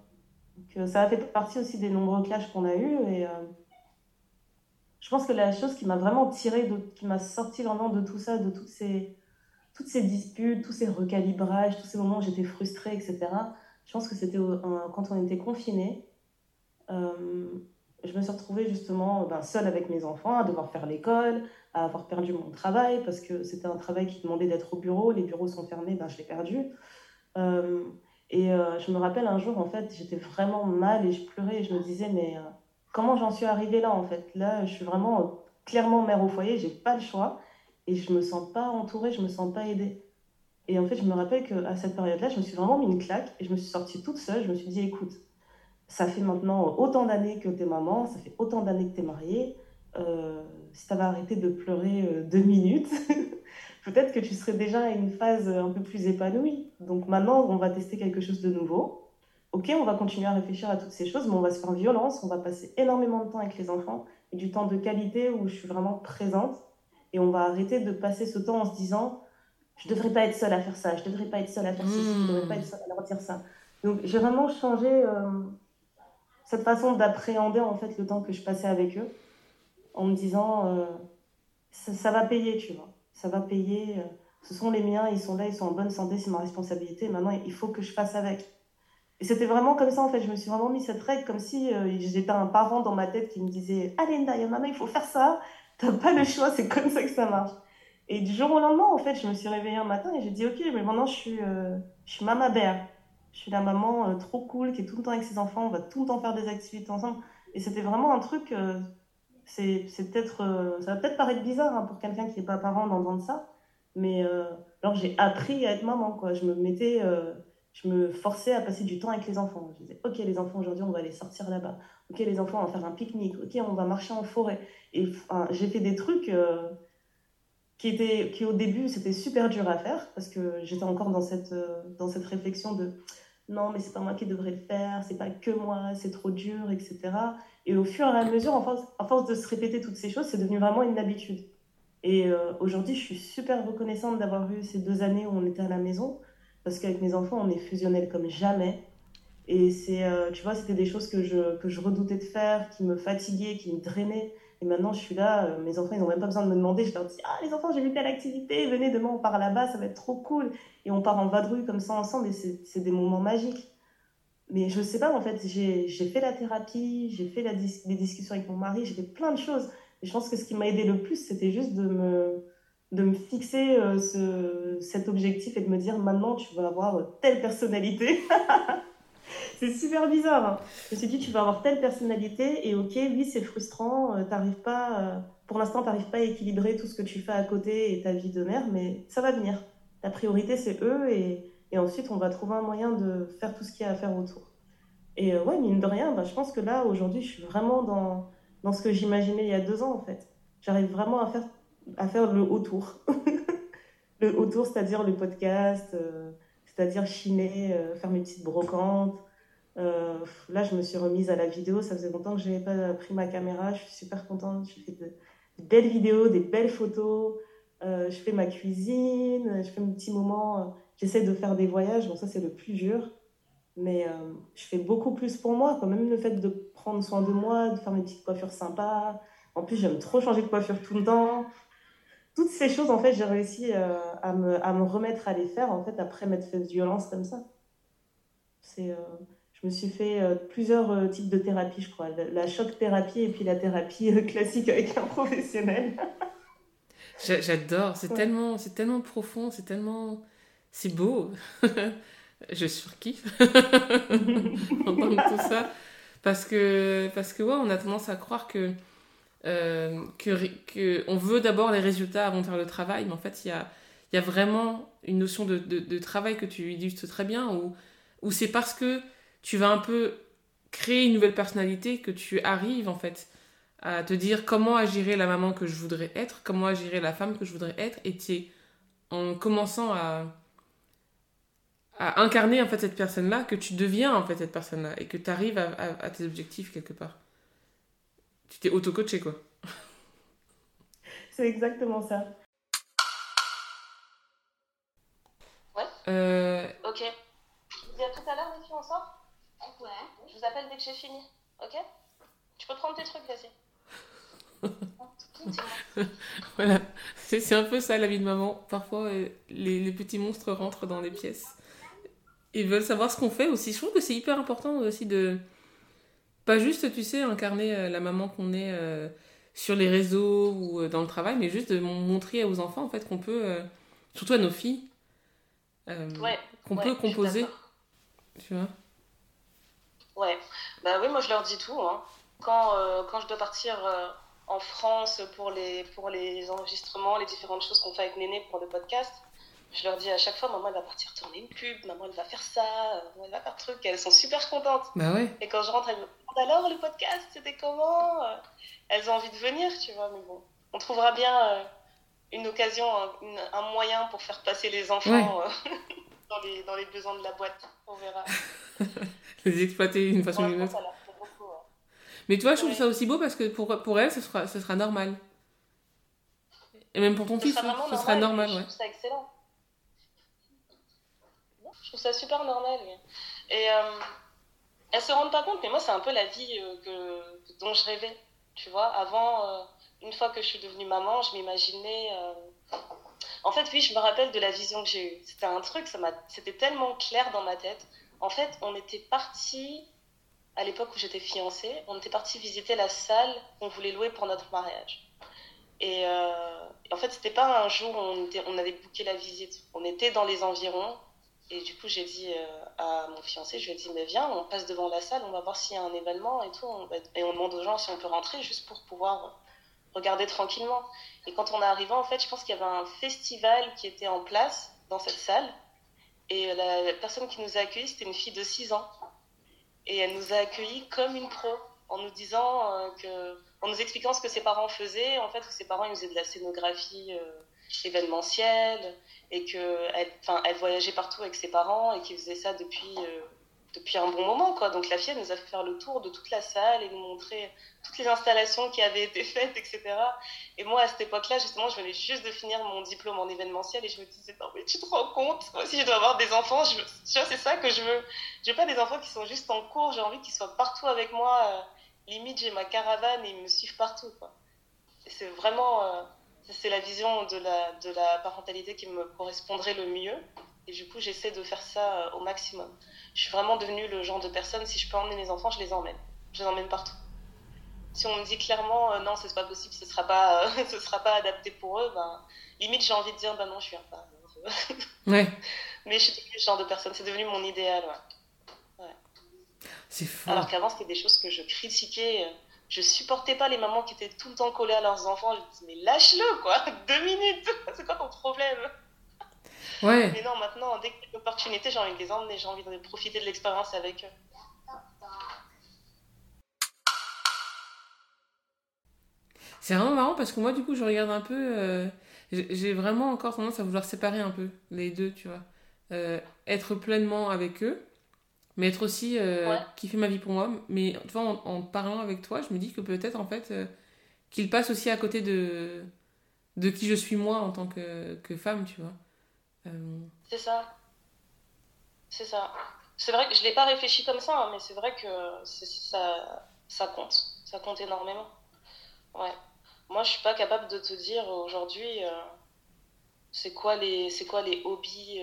Donc euh, ça a fait partie aussi des nombreux clashs qu'on a eus. Et euh, je pense que la chose qui m'a vraiment tiré, de, qui m'a sorti vraiment de tout ça, de toutes ces, toutes ces disputes, tous ces recalibrages, tous ces moments où j'étais frustrée, etc. Je pense que c'était quand on était confinés. Euh, je me suis retrouvée justement ben, seule avec mes enfants, à devoir faire l'école, à avoir perdu mon travail parce que c'était un travail qui demandait d'être au bureau. Les bureaux sont fermés, ben, je l'ai perdu. Euh, et euh, je me rappelle un jour, en fait, j'étais vraiment mal et je pleurais et je me disais, mais euh, comment j'en suis arrivée là, en fait? Là, je suis vraiment clairement mère au foyer, j'ai pas le choix et je me sens pas entourée, je me sens pas aidée. Et en fait, je me rappelle qu'à cette période-là, je me suis vraiment mis une claque et je me suis sortie toute seule. Je me suis dit, écoute, ça fait maintenant autant d'années que t'es maman, ça fait autant d'années que t'es mariée. Euh, si t'avais arrêté de pleurer euh, deux minutes, peut-être que tu serais déjà à une phase un peu plus épanouie. Donc maintenant, on va tester quelque chose de nouveau. Ok, on va continuer à réfléchir à toutes ces choses, mais on va se faire violence, on va passer énormément de temps avec les enfants et du temps de qualité où je suis vraiment présente. Et on va arrêter de passer ce temps en se disant je devrais pas être seule à faire ça, je devrais pas être seule à faire ceci, je devrais pas être seule à leur dire ça. Donc j'ai vraiment changé euh, cette façon d'appréhender en fait le temps que je passais avec eux en me disant euh, ça, va payer, tu vois, ça va payer. euh, ce sont les miens, ils sont là, ils sont en bonne santé, c'est ma responsabilité. Maintenant, il faut que je fasse avec. Et c'était vraiment comme ça en fait. Je me suis vraiment mis cette règle comme si j'étais un parent dans ma tête qui me disait Allez, Ndaya, maman, il faut faire ça. T'as pas le choix, c'est comme ça que ça marche. Et du jour au lendemain, en fait, je me suis réveillée un matin et j'ai dit Ok, mais maintenant je suis, euh, je suis maman bear. Je suis la maman euh, trop cool qui est tout le temps avec ses enfants. On va tout le temps faire des activités ensemble. Et c'était vraiment un truc. euh, c'est peut-être, euh, ça va peut-être paraître bizarre hein, pour quelqu'un qui n'est pas parent d'entendre ça, mais alors j'ai appris à être maman, quoi. Je me mettais, je me forçais à passer du temps avec les enfants. Je disais, ok, les enfants, aujourd'hui, on va les sortir là-bas. Ok, les enfants, on va faire un pique-nique. Ok, on va marcher en forêt. Et j'ai fait des trucs euh, qui étaient, qui au début, c'était super dur à faire parce que j'étais encore dans cette, euh, dans cette réflexion de non, mais c'est pas moi qui devrais le faire, c'est pas que moi, c'est trop dur, etc. Et au fur et à mesure, en force, à force de se répéter toutes ces choses, c'est devenu vraiment une habitude. Et euh, aujourd'hui, je suis super reconnaissante d'avoir eu ces deux années où on était à la maison, parce qu'avec mes enfants, on est fusionnels comme jamais. Et c'est, euh, tu vois, c'était des choses que je, que je redoutais de faire, qui me fatiguaient, qui me drainaient. Et maintenant, je suis là, euh, mes enfants, ils n'ont même pas besoin de me demander. Je leur dis, ah, les enfants, j'ai vu telle activité, venez, demain, on part là-bas, ça va être trop cool. Et on part en vadrouille comme ça ensemble, et c'est c'est des moments magiques. mais je sais pas, en fait, j'ai fait la thérapie, j'ai fait la les discussions avec mon mari, j'ai fait plein de choses. Et je pense que ce qui m'a aidé le plus, c'était juste de me, de me fixer euh, ce, cet objectif et de me dire maintenant, tu vas avoir telle personnalité. c'est super bizarre. Hein. Je me suis dit, tu vas avoir telle personnalité et ok, oui, c'est frustrant, euh, t'arrives pas, euh, pour l'instant, tu n'arrives pas à équilibrer tout ce que tu fais à côté et ta vie de mère, mais ça va venir. La priorité, c'est eux et et ensuite, on va trouver un moyen de faire tout ce qu'il y a à faire autour. Et ouais, mine de rien, bah, je pense que là, aujourd'hui, je suis vraiment dans, dans ce que j'imaginais il y a deux ans, en fait. J'arrive vraiment à faire, à faire le autour. le autour, c'est-à-dire le podcast, euh, c'est-à-dire chiner, euh, faire mes petites brocantes. là, je me suis remise à la vidéo. Ça faisait longtemps que je n'avais pas pris ma caméra. Je suis super contente. Je fais de, belles vidéos, des belles photos. je fais ma cuisine. Je fais mes petits moments J'essaie de faire des voyages, bon ça c'est le plus dur, mais euh, je fais beaucoup plus pour moi, quand même le fait de prendre soin de moi, de faire mes petites coiffures sympas. En plus, j'aime trop changer de coiffure tout le temps. Toutes ces choses, en fait, j'ai réussi euh, à, me, à, me, remettre à les faire, en fait, après m'être fait violence comme ça. C'est, euh, je me suis fait plusieurs types de thérapies, je crois. La, la, choc thérapie et puis la thérapie classique avec un professionnel. J'adore, c'est tellement, c'est tellement profond, c'est tellement c'est beau. je surkiffe entendre tout ça. Parce que, parce que ouais, on a tendance à croire que, euh, que, on veut d'abord les résultats avant de faire le travail, mais en fait, il y a, vraiment une notion de, travail que tu illustres très bien, où, c'est parce que tu vas un peu créer une nouvelle personnalité que tu arrives en fait à te dire comment agirait la maman que je voudrais être, comment agirait la femme que je voudrais être, et es en commençant à, incarner en fait cette personne-là, que tu deviens en fait cette personne-là et que tu arrives à, tes objectifs quelque part. Tu t'es auto-coaché quoi. C'est exactement ça. Ouais. Euh... Ok. Je vous dis à tout à l'heure, les filles, on sort Ouais. Je vous appelle dès que j'ai fini. Ok? Tu peux prendre tes trucs, vas-y. voilà, c'est un peu ça la vie de maman. Parfois, euh, les, les petits monstres rentrent dans les pièces ils veulent savoir ce qu'on fait aussi. Je trouve que c'est hyper important aussi de pas juste, tu sais, incarner euh, la maman qu'on est euh, sur les réseaux ou euh, dans le travail, mais juste de montrer aux enfants en fait qu'on peut, surtout à nos filles, qu'on peut composer. Tu vois? Ouais, bah oui, moi je leur dis tout. Hein. Quand, quand je dois partir en France pour les, pour les enregistrements, les différentes choses qu'on fait avec Néné pour le podcast, je leur dis à chaque fois, maman, elle va partir tourner une pub, maman, elle va faire ça, maman, elle va faire truc. Elles sont super contentes. Bah ouais. Et quand je rentre, elles me demandent alors le podcast, c'était comment? Elles ont envie de venir, tu vois, mais bon. On trouvera bien euh, une occasion, un, moyen pour faire passer les enfants euh, dans, les, dans les besoins de la boîte. On verra. les exploiter d'une façon ou d'une autre. Mais tu vois, je trouve ça aussi beau parce que pour, pour elle, ce sera, ce sera normal. Et même pour ton fils, hein, ce sera normal. Je trouve ça excellent. Je trouve ça super normal. Et euh, elles se rendent pas compte, mais moi, c'est un peu la vie euh, que, dont je rêvais. Tu vois, avant, euh, une fois que je suis devenue maman, je m'imaginais. Euh, en fait, oui, je me rappelle de la vision que j'ai eue. C'était un truc, c'était tellement clair dans ma tête. En fait, on était parti, à l'époque où j'étais fiancée, on était parti visiter la salle qu'on voulait louer pour notre mariage. Et, en fait, c'était pas un jour où on avait booké la visite. On était dans les environs, et du coup, j'ai dit euh, à mon fiancé, je lui ai dit, mais viens, on passe devant la salle, on va voir s'il y a un événement et tout. Et on demande aux gens si on peut rentrer juste pour pouvoir regarder tranquillement. Et quand on est arrivé, en fait, je pense qu'il y avait un festival qui était en place dans cette salle. Et la, personne qui nous a accueillis, c'était une fille de 6 ans. Et elle nous a accueillis comme une pro, en nous disant euh, que, en nous expliquant ce que ses parents faisaient. En fait, que ses parents, ils faisaient de la scénographie. Euh, événementielle et qu'elle elle voyageait partout avec ses parents et qu'ils faisait ça depuis, euh, depuis un bon moment. Quoi. Donc la fille, elle nous a fait faire le tour de toute la salle et nous montrer toutes les installations qui avaient été faites, etc. Et moi, à cette époque-là, justement, je venais juste de finir mon diplôme en événementiel et je me disais, non, mais tu te rends compte, moi, si je dois avoir des enfants, je, c'est ça que je veux. Je veux pas des enfants qui sont juste en cours, j'ai envie qu'ils soient partout avec moi. Euh, limite, j'ai ma caravane et ils me suivent partout. C'est vraiment... Euh, c'est la vision de la, de la parentalité qui me correspondrait le mieux. Et du coup, j'essaie de faire ça au maximum. Je suis vraiment devenue le genre de personne, si je peux emmener mes enfants, je les emmène. Je les emmène partout. Si on me dit clairement, non, c'est pas possible, ce sera pas, ce sera pas adapté pour eux, ben, limite, j'ai envie de dire, ben non, je viens pas. ouais. Mais je suis devenue ce genre de personne, c'est devenu mon idéal, ouais. ouais. C'est fou. Alors qu'avant, c'était des choses que je critiquais. Je supportais pas les mamans qui étaient tout le temps collées à leurs enfants. Je me disais, mais lâche-le, quoi, deux minutes, c'est quoi ton problème? Ouais. Mais non, maintenant, dès qu'il y a l'opportunité, j'ai envie de les emmener, j'ai envie de profiter de l'expérience avec eux. C'est vraiment marrant parce que moi, du coup, je regarde un peu. euh, j'ai vraiment encore tendance à vouloir séparer un peu les deux, tu vois. Euh, être pleinement avec eux, mais être aussi euh, Ouais. kiffer ma vie pour moi. Mais tu vois, en, en parlant avec toi, je me dis que peut-être en fait euh, qu'il passe aussi à côté de de qui je suis moi en tant que, que femme, tu vois. Euh, C'est ça. C'est ça. C'est vrai que je l'ai pas réfléchi comme ça, hein, mais c'est vrai que ça, ça compte. Ça compte énormément. Ouais. Moi, je suis pas capable de te dire aujourd'hui euh, c'est quoi les c'est quoi les hobbies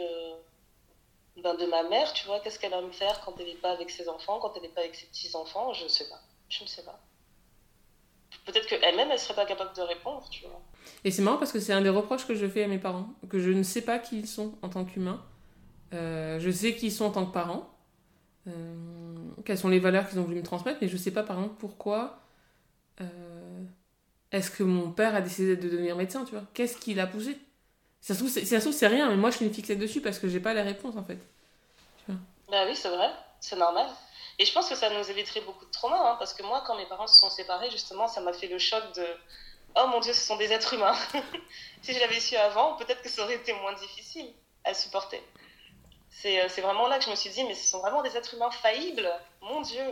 ben, de ma mère, tu vois, qu'est-ce qu'elle aime faire quand elle n'est pas avec ses enfants, quand elle n'est pas avec ses petits-enfants, je sais pas. Je ne sais pas. Peut-être qu'elle-même, elle serait pas capable de répondre, tu vois. Et c'est marrant parce que c'est un des reproches que je fais à mes parents, que je ne sais pas qui ils sont en tant qu'humains. Euh, je sais qui ils sont en tant que parents, euh, quelles sont les valeurs qu'ils ont voulu me transmettre, mais je sais pas par exemple pourquoi euh, est-ce que mon père a décidé de devenir médecin, tu vois Qu'est-ce qui l'a poussé? Si ça se trouve, c'est- si ça se trouve, c'est rien, mais moi je suis une fixette dessus parce que j'ai pas les réponses en fait. Bah oui, c'est vrai, c'est normal. Et je pense que ça nous éviterait beaucoup de traumas, hein, parce que moi, quand mes parents se sont séparés, justement, ça m'a fait le choc de Oh mon Dieu, ce sont des êtres humains. si je l'avais su avant, peut-être que ça aurait été moins difficile à supporter. C'est euh, c'est vraiment là que je me suis dit Mais ce sont vraiment des êtres humains faillibles. Mon Dieu,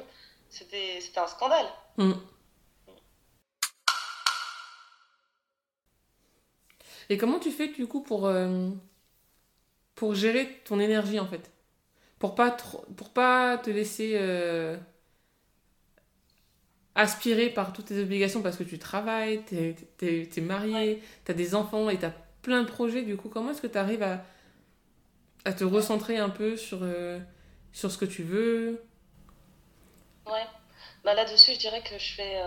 c'était c'était un scandale. Mm. Et comment tu fais du coup pour, euh, pour gérer ton énergie en fait? Pour pas, trop- pour pas te laisser euh, aspirer par toutes tes obligations parce que tu travailles, t'es es, es marié, t'as des enfants et t'as plein de projets. Du coup, comment est-ce que tu arrives à, à te recentrer un peu sur, euh, sur ce que tu veux? Ouais. Bah là-dessus, je dirais que je fais.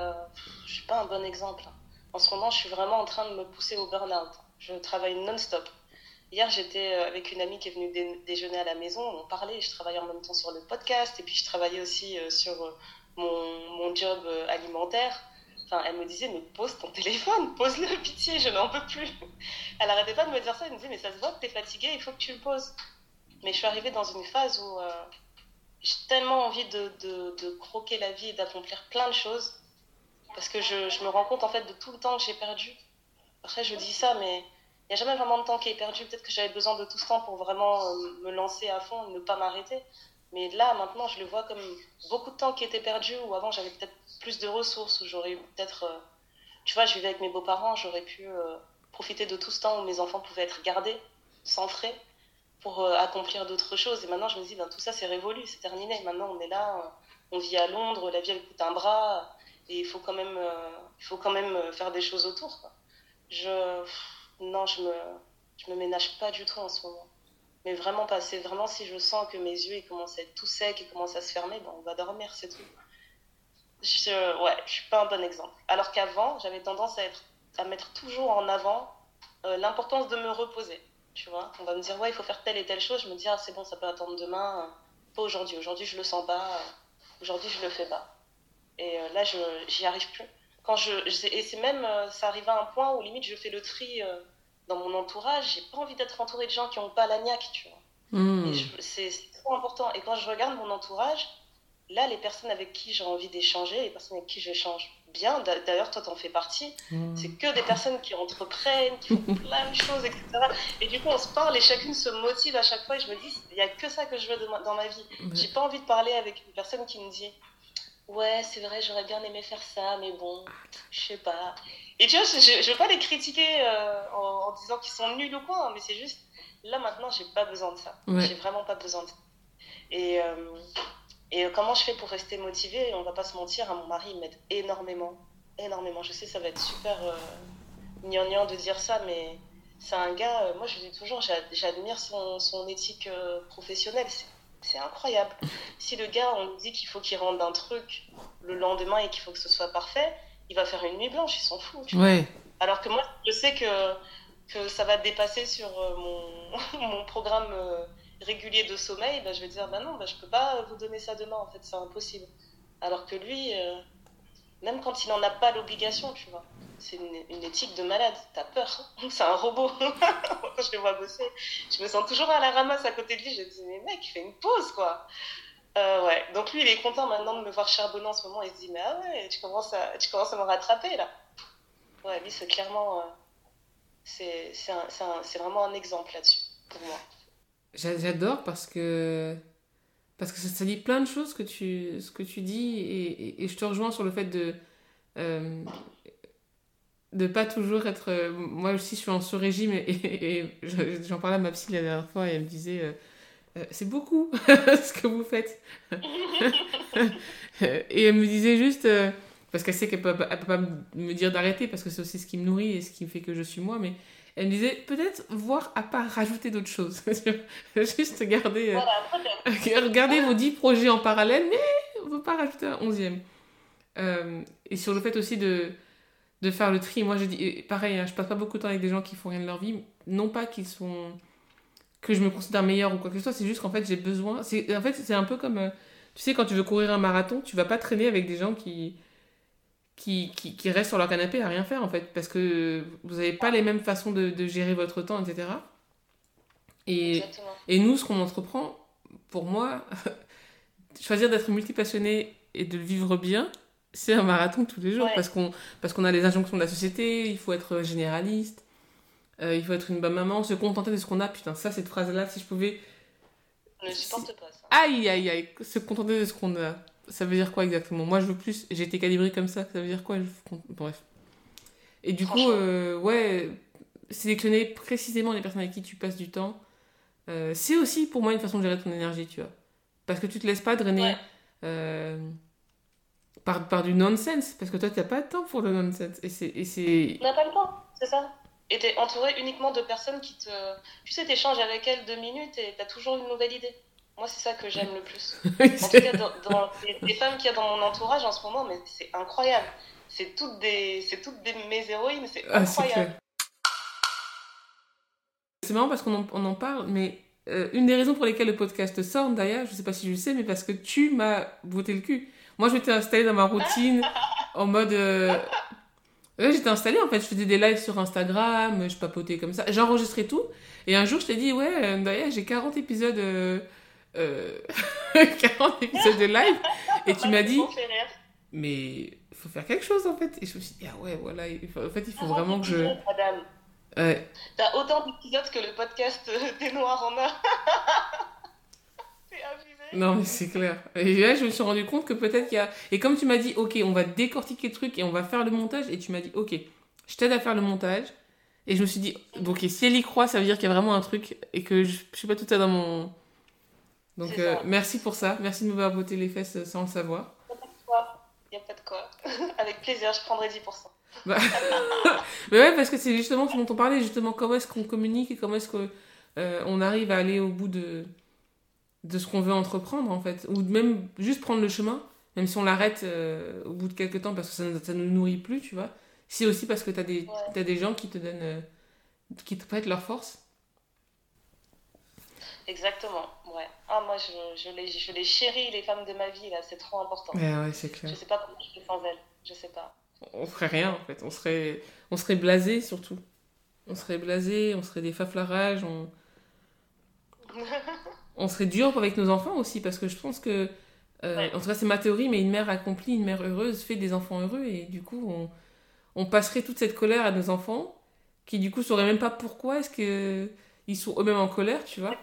je suis pas un bon exemple. En ce moment, je suis vraiment en train de me pousser au burn-out. Je travaille non-stop. Hier, j'étais euh, avec une amie qui est venue dé- déjeuner à la maison. On parlait. Je travaillais en même temps sur le podcast et puis je travaillais aussi euh, sur euh, mon, mon job alimentaire. Enfin, elle me disait, mais pose ton téléphone, pose-le, pitié, je n'en peux plus. Elle arrêtait pas de me dire ça. Elle me disait, mais ça se voit que t'es fatiguée, il faut que tu le poses. Mais je suis arrivée dans une phase où j'ai tellement envie de, de, de croquer la vie et d'accomplir plein de choses parce que je, je me rends compte en fait de tout le temps que j'ai perdu. Après, je dis ça, mais il n'y a jamais vraiment de temps qui est perdu. Peut-être que j'avais besoin de tout ce temps pour vraiment euh, me lancer à fond ne pas m'arrêter. Mais là, maintenant, je le vois comme beaucoup de temps qui était perdu, où avant j'avais peut-être plus de ressources, où j'aurais eu peut-être. euh, tu vois, je vivais avec mes beaux-parents, j'aurais pu euh, profiter de tout ce temps où mes enfants pouvaient être gardés sans frais pour accomplir d'autres choses. Et maintenant, je me dis, ben, tout ça, c'est révolu, c'est terminé. Maintenant, on est là, on vit à Londres, la vie, elle coûte un bras, et il faut quand même, il faut quand même faire des choses autour. quoi. Je, non, je me, je me ménage pas du tout en ce moment. Mais vraiment pas. C'est vraiment si je sens que mes yeux ils commencent à être tout secs, ils commencent à se fermer, ben, on va dormir, c'est tout. Je, ouais, je suis pas un bon exemple. Alors qu'avant, j'avais tendance à, être, à mettre toujours en avant euh, l'importance de me reposer. Tu vois, on va me dire, ouais, il faut faire telle et telle chose. Je me dis, ah, c'est bon, ça peut attendre demain. euh, Pas aujourd'hui. Aujourd'hui, je le sens pas. euh, Aujourd'hui, je le fais pas. Et là, je j'y arrive plus. Quand je, et c'est même, euh, ça arrive à un point où limite, je fais le tri euh, dans mon entourage. J'ai pas envie d'être entourée de gens qui ont pas la niaque, tu vois. Hmm. C'est trop important. Et quand je regarde mon entourage, là, les personnes avec qui j'ai envie d'échanger, les personnes avec qui j'échange bien, d'a- d'ailleurs, toi, t'en fais partie, Hmm. c'est que des personnes qui entreprennent, qui font plein de choses, etc. Et du coup, on se parle et chacune se motive à chaque fois. Et je me dis, il n'y a que ça que je veux de ma- dans ma vie. Ouais. J'ai pas envie de parler avec une personne qui me dit, ouais, c'est vrai, j'aurais bien aimé faire ça, mais bon, je sais pas. Et tu vois, je, je veux pas les critiquer euh, en, en disant qu'ils sont nuls ou quoi, hein, mais c'est juste, là maintenant, j'ai pas besoin de ça. Ouais. J'ai vraiment pas besoin de ça. Et, euh, et euh, comment je fais pour rester motivée? On va pas se mentir, hein, mon mari il m'aide énormément. Énormément. Je sais, ça va être super euh, gnangnan de dire ça, mais c'est un gars, moi je dis toujours, j'admire son, son, éthique professionnelle. C'est incroyable. Si le gars, on dit qu'il faut qu'il rentre un truc le lendemain et qu'il faut que ce soit parfait, il va faire une nuit blanche, il s'en fout. ouais. Alors que moi, je sais que, que ça va dépasser sur euh, mon, mon programme régulier de sommeil. Bah, je vais dire, bah non, bah, je peux pas vous donner ça demain, en fait, c'est impossible. Alors que lui, même quand il n'en a pas l'obligation, tu vois c'est une, éthique de malade. T'as peur. C'est un robot. Quand je le vois bosser, je me sens toujours à la ramasse à côté de lui. Je dis, mais mec, fais une pause, quoi. Euh, ouais. Donc lui, il est content maintenant de me voir charbonner en ce moment. Il se dit, mais ah ouais, tu commences à, tu commences à me rattraper, là. Ouais, lui, c'est clairement. Euh, c'est, c'est, vraiment un exemple là-dessus, pour moi. J'adore parce que. Parce que ça, dit plein de choses que tu, ce que tu dis et, et, je te rejoins sur le fait de. Euh, de pas toujours être. Euh, moi aussi, je suis en sous-régime et, j'en parlais à ma psy la dernière fois et elle me disait euh, euh, C'est beaucoup ce que vous faites. et elle me disait juste. parce qu'elle sait qu'elle peut, peut pas me dire d'arrêter parce que c'est aussi ce qui me nourrit et ce qui fait que je suis moi, mais elle me disait peut-être voir à part rajouter d'autres choses. juste garder. regardez vos dix projets en parallèle, mais on ne peut pas rajouter un onzième. et sur le fait aussi de de faire le tri. Moi, je dis, pareil, hein, je passe pas beaucoup de temps avec des gens qui font rien de leur vie. Non pas qu'ils sont. que je me considère meilleur ou quoi que ce soit, c'est juste qu'en fait, j'ai besoin. En fait, c'est un peu comme. Euh, tu sais, quand tu veux courir un marathon, tu vas pas traîner avec des gens qui. Qui, qui, restent sur leur canapé à rien faire, en fait, parce que vous n'avez pas les mêmes façons de, de, gérer votre temps, etc. Et, et nous, ce qu'on entreprend, pour moi, choisir d'être multipassionné et de le vivre bien, c'est un marathon tous les jours parce qu'on parce qu'on a les injonctions de la société, il faut être généraliste, euh, il faut être une bonne maman, se contenter de ce qu'on a. Putain, ça, cette phrase-là, si je pouvais. Ne supporte pas ça. Aïe, aïe, aïe, se contenter de ce qu'on a. Ça veut dire quoi exactement? Moi, je veux plus. J'ai été calibrée comme ça. Ça veut dire quoi? Bref. Et du coup, euh, ouais, sélectionner précisément les personnes avec qui tu passes du temps, euh, c'est aussi pour moi une façon de gérer ton énergie, tu vois. Parce que tu te laisses pas drainer par, par du nonsense, parce que toi, tu n'as pas de temps pour le nonsense. Et c'est, et c'est... On n'a pas le temps, c'est ça. Et tu es entouré uniquement de personnes qui te. Tu sais, tu échanges avec elles deux minutes et tu as toujours une nouvelle idée. Moi, c'est ça que j'aime le plus. en tout cas, dans, les, femmes qu'il y a dans mon entourage en ce moment, mais c'est incroyable. C'est toutes, des, c'est toutes des, mes héroïnes, c'est ah, incroyable. C'est, marrant parce qu'on en, on en parle, mais euh, une des raisons pour lesquelles le podcast sort, d'ailleurs, je sais pas si je le sais, mais parce que tu m'as botté le cul. Moi, j'étais installée dans ma routine en mode. Euh... j'étais installée en fait. Je faisais des lives sur Instagram, je papotais comme ça. J'enregistrais tout. Et un jour, je t'ai dit, ouais, euh, d'ailleurs, j'ai 40 épisodes. Euh... 40 euh, épisodes de live. Et tu m'as dit. Mais il faut faire quelque chose en fait. Et je me suis dit, ah ouais, voilà. en fait, il faut vraiment que je. Madame. Ouais. T'as autant d'épisodes que le podcast des Noirs en a. Non, mais c'est clair. Et là, je me suis rendu compte que peut-être qu'il y a. Et comme tu m'as dit, ok, on va décortiquer le truc et on va faire le montage, et tu m'as dit, ok, je t'aide à faire le montage. Et je me suis dit, donc si elle y croit, ça veut dire qu'il y a vraiment un truc et que je, je suis pas tout à dans mon. Donc euh, merci pour ça. Merci de m'avoir botté les fesses sans le savoir. Il n'y a pas de quoi. Il a pas de quoi. Avec plaisir, je prendrai 10%. Bah... mais ouais, parce que c'est justement ce dont on parlait, justement, comment est-ce qu'on communique et comment est-ce qu'on euh, arrive à aller au bout de de ce qu'on veut entreprendre en fait. Ou même juste prendre le chemin même si on l'arrête euh, au bout de quelques temps parce que ça ne nous nourrit plus tu vois. C'est aussi parce que tu as des as des gens qui te donnent euh, qui te prêtent leur force. Exactement ouais. Ah moi je, je, les, je les chéris les femmes de ma vie là. C'est trop important. Ouais, c'est clair. Je sais pas comment je fais sans elles. Je sais pas. On ferait rien en fait. On serait on serait blasé surtout. On serait blasé on serait des faflarages on on serait dur avec nos enfants aussi, parce que je pense que, euh, en tout cas c'est ma théorie, mais une mère accomplie, une mère heureuse fait des enfants heureux, et du coup on, on passerait toute cette colère à nos enfants, qui du coup sauraient même pas pourquoi est-ce qu'ils sont eux-mêmes en colère, tu vois.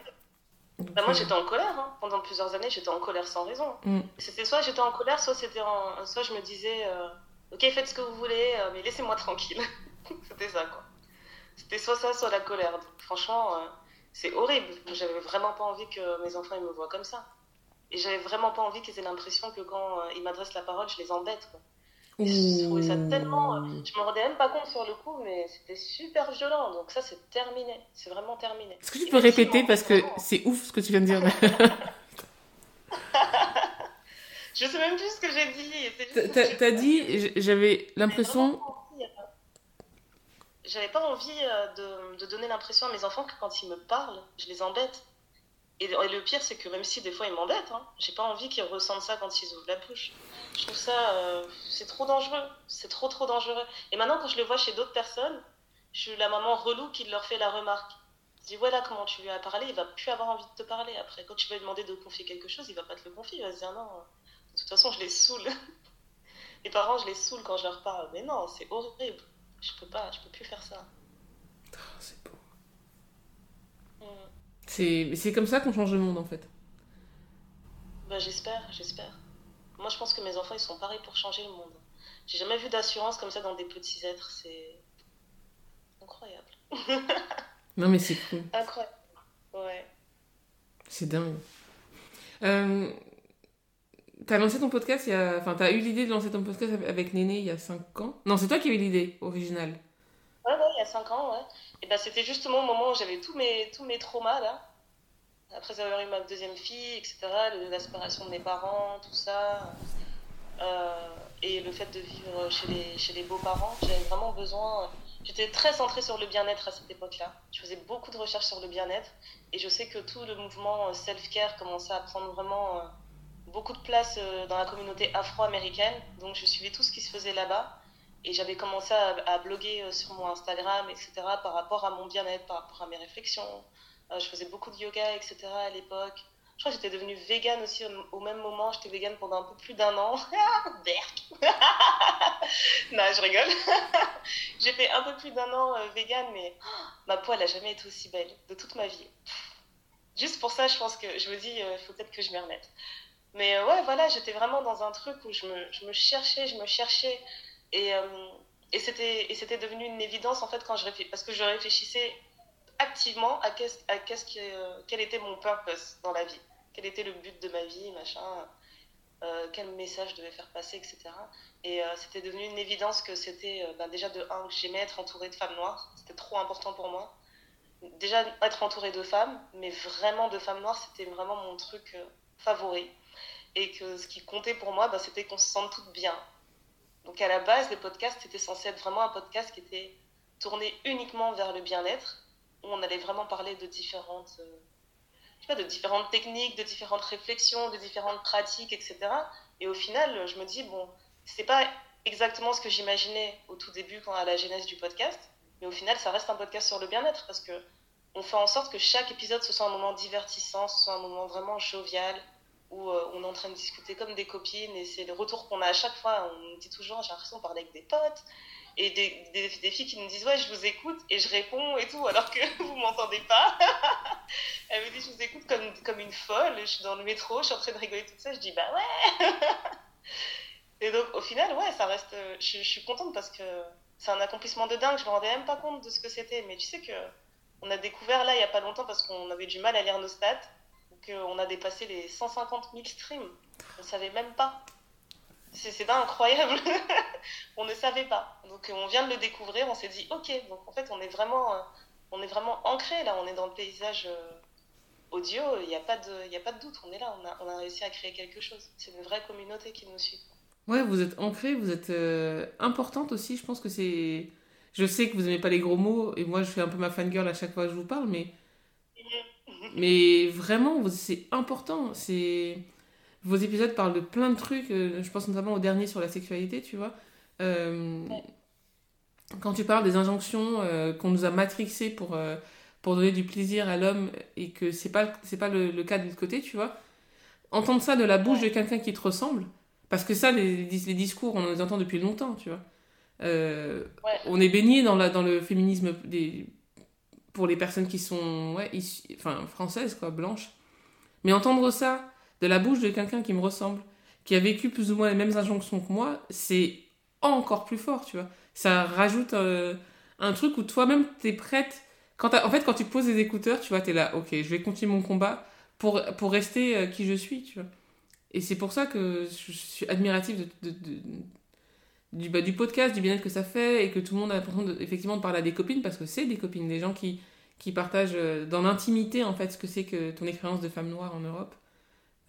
bah moi euh, j'étais en colère, hein. pendant plusieurs années j'étais en colère sans raison. Mm. C'était soit j'étais en colère, soit, c'était en... soit je me disais, euh, ok faites ce que vous voulez, mais laissez-moi tranquille. c'était ça quoi. C'était soit ça, soit la colère. franchement c'est horrible. J'avais vraiment pas envie que mes enfants ils me voient comme ça. Et j'avais vraiment pas envie qu'ils aient l'impression que quand euh, ils m'adressent la parole, je les embête. Quoi. Je trouvais ça tellement. Je me rendais même pas compte sur le coup, mais c'était super violent. Donc, ça, c'est terminé. C'est vraiment terminé. Est-ce que tu peux répéter parce que c'est ouf ce que tu viens de dire Je sais même plus ce que j'ai dit. T'as dit, j'avais l'impression. J'avais pas envie euh, de, donner l'impression à mes enfants que quand ils me parlent, je les embête. Et, le pire, c'est que même si des fois ils m'embêtent, hein, j'ai pas envie qu'ils ressentent ça quand ils ouvrent la bouche. Je trouve ça, euh, c'est trop dangereux. C'est trop, trop dangereux. Et maintenant, quand je le vois chez d'autres personnes, je suis la maman relou qui leur fait la remarque. Je dis, voilà comment tu lui as parlé, il va plus avoir envie de te parler après. Quand tu vas lui demander de confier quelque chose, il va pas te le confier, il va se dire non. De toute façon, je les saoule. les parents, je les saoule quand je leur parle. Mais non, c'est horrible. Je peux pas, je peux plus faire ça. Oh, c'est beau. Mm. C'est comme ça qu'on change le monde en fait. Bah, j'espère, j'espère. Moi, je pense que mes enfants, ils sont pareils pour changer le monde. J'ai jamais vu d'assurance comme ça dans des petits êtres. C'est incroyable. non, mais c'est cool. Incroyable. Ouais. C'est dingue. Euh, T'as lancé ton podcast il y a... Enfin, t'as eu l'idée de lancer ton podcast avec Néné il y a 5 ans? Non, c'est toi qui as eu l'idée originale. Ouais, ouais, il y a 5 ans, ouais. Et ben, c'était justement au moment où j'avais tous mes, tous mes traumas, là. Après avoir eu ma deuxième fille, etc., la séparation de mes parents, tout ça. Euh, et le fait de vivre chez les, chez les beaux-parents, j'avais vraiment besoin... J'étais très centrée sur le bien-être à cette époque-là. Je faisais beaucoup de recherches sur le bien-être. Et je sais que tout le mouvement self-care commençait à prendre vraiment euh, beaucoup de place euh, dans la communauté afro-américaine, donc je suivais tout ce qui se faisait là-bas. Et j'avais commencé à, bloguer euh, sur mon Instagram, etc., par rapport à mon bien-être, par rapport à mes réflexions. Euh, je faisais beaucoup de yoga, etc., à l'époque. Je crois que j'étais devenue végane aussi au, même moment. J'étais végane pendant un peu plus d'un an. non, je rigole. J'ai fait un peu plus d'un an végane, mais ma peau, elle n'a jamais été aussi belle de toute ma vie. Juste pour ça, je pense que je me dis, il faut peut-être que je m'y remette. Mais euh, ouais, voilà, j'étais vraiment dans un truc où je me, je me cherchais, je me cherchais. Et, euh, et c'était devenu une évidence, en fait, quand je parce que je réfléchissais activement à, à que, euh, quel était mon purpose dans la vie. Quel était le but de ma vie, machin. quel message je devais faire passer, etc. Et c'était devenu une évidence que c'était ben, déjà de un, que j'aimais être entourée de femmes noires. C'était trop important pour moi. Déjà, être entourée de femmes, mais vraiment de femmes noires, c'était vraiment mon truc favori et que ce qui comptait pour moi, bah, c'était qu'on se sente toutes bien. Donc à la base, le podcast, c'était censé être vraiment un podcast qui était tourné uniquement vers le bien-être, où on allait vraiment parler de différentes, euh, je de différentes techniques, de différentes réflexions, de différentes pratiques, etc. Et au final, je me dis, bon, c'est pas exactement ce que j'imaginais au tout début, quand à la genèse du podcast, mais au final, ça reste un podcast sur le bien-être, parce que on fait en sorte que chaque épisode ce soit un moment divertissant, ce soit un moment vraiment jovial, où euh, on est en train de discuter comme des copines et c'est le retour qu'on a à chaque fois. On dit toujours, j'ai l'impression de parler avec des potes et des, des, filles qui nous disent, ouais, je vous écoute et je réponds et tout, alors que vous m'entendez pas. Elle me dit, je vous écoute comme, comme une folle, je suis dans le métro, je suis en train de rigoler tout ça, je dis, bah ouais. et donc, au final, ouais, ça reste. Je, je suis contente parce que c'est un accomplissement de dingue, je me rendais même pas compte de ce que c'était, mais tu sais que. On a découvert là il y a pas longtemps parce qu'on avait du mal à lire nos stats qu'on a dépassé les 150 000 streams. On savait même pas. C'est incroyable. on ne savait pas. Donc on vient de le découvrir, on s'est dit ok. Donc en fait on est vraiment, euh, on est vraiment ancré là. On est dans le paysage euh, audio. Il n'y a pas de, a pas de doute. On est là. On a, on a réussi à créer quelque chose. C'est une vraie communauté qui nous suit. Ouais, vous êtes ancré, vous êtes euh, importante aussi. Je pense que c'est. Je sais que vous n'aimez pas les gros mots et moi je fais un peu ma fangirl à chaque fois que je vous parle, mais mais vraiment, c'est important. C'est vos épisodes parlent de plein de trucs. Euh, je pense notamment au dernier sur la sexualité, tu vois. Euh, quand tu parles des injonctions euh, qu'on nous a matrixées pour, pour donner du plaisir à l'homme et que c'est pas c'est pas le, cas de l'autre côté, tu vois. Entendre ça de la bouche de quelqu'un qui te ressemble, parce que ça, les, les, discours, on les entend depuis longtemps, tu vois. On est baigné dans, la, dans le féminisme des pour les personnes qui sont ouais, enfin, françaises, quoi, blanches. Mais entendre ça de la bouche de quelqu'un qui me ressemble, qui a vécu plus ou moins les mêmes injonctions que moi, c'est encore plus fort, tu vois. Ça rajoute euh, un truc où toi-même, t'es prête. Quand en fait, quand tu poses des écouteurs, tu vois, t'es là, ok, je vais continuer mon combat pour, pour rester euh, qui je suis, tu vois. Et c'est pour ça que je suis admirative de, de, du, bah, du podcast, du bien-être que ça fait et que tout le monde a l'impression de, effectivement de parler à des copines parce que c'est des copines, des gens qui, qui partagent euh, dans l'intimité en fait ce que c'est que ton expérience de femme noire en Europe.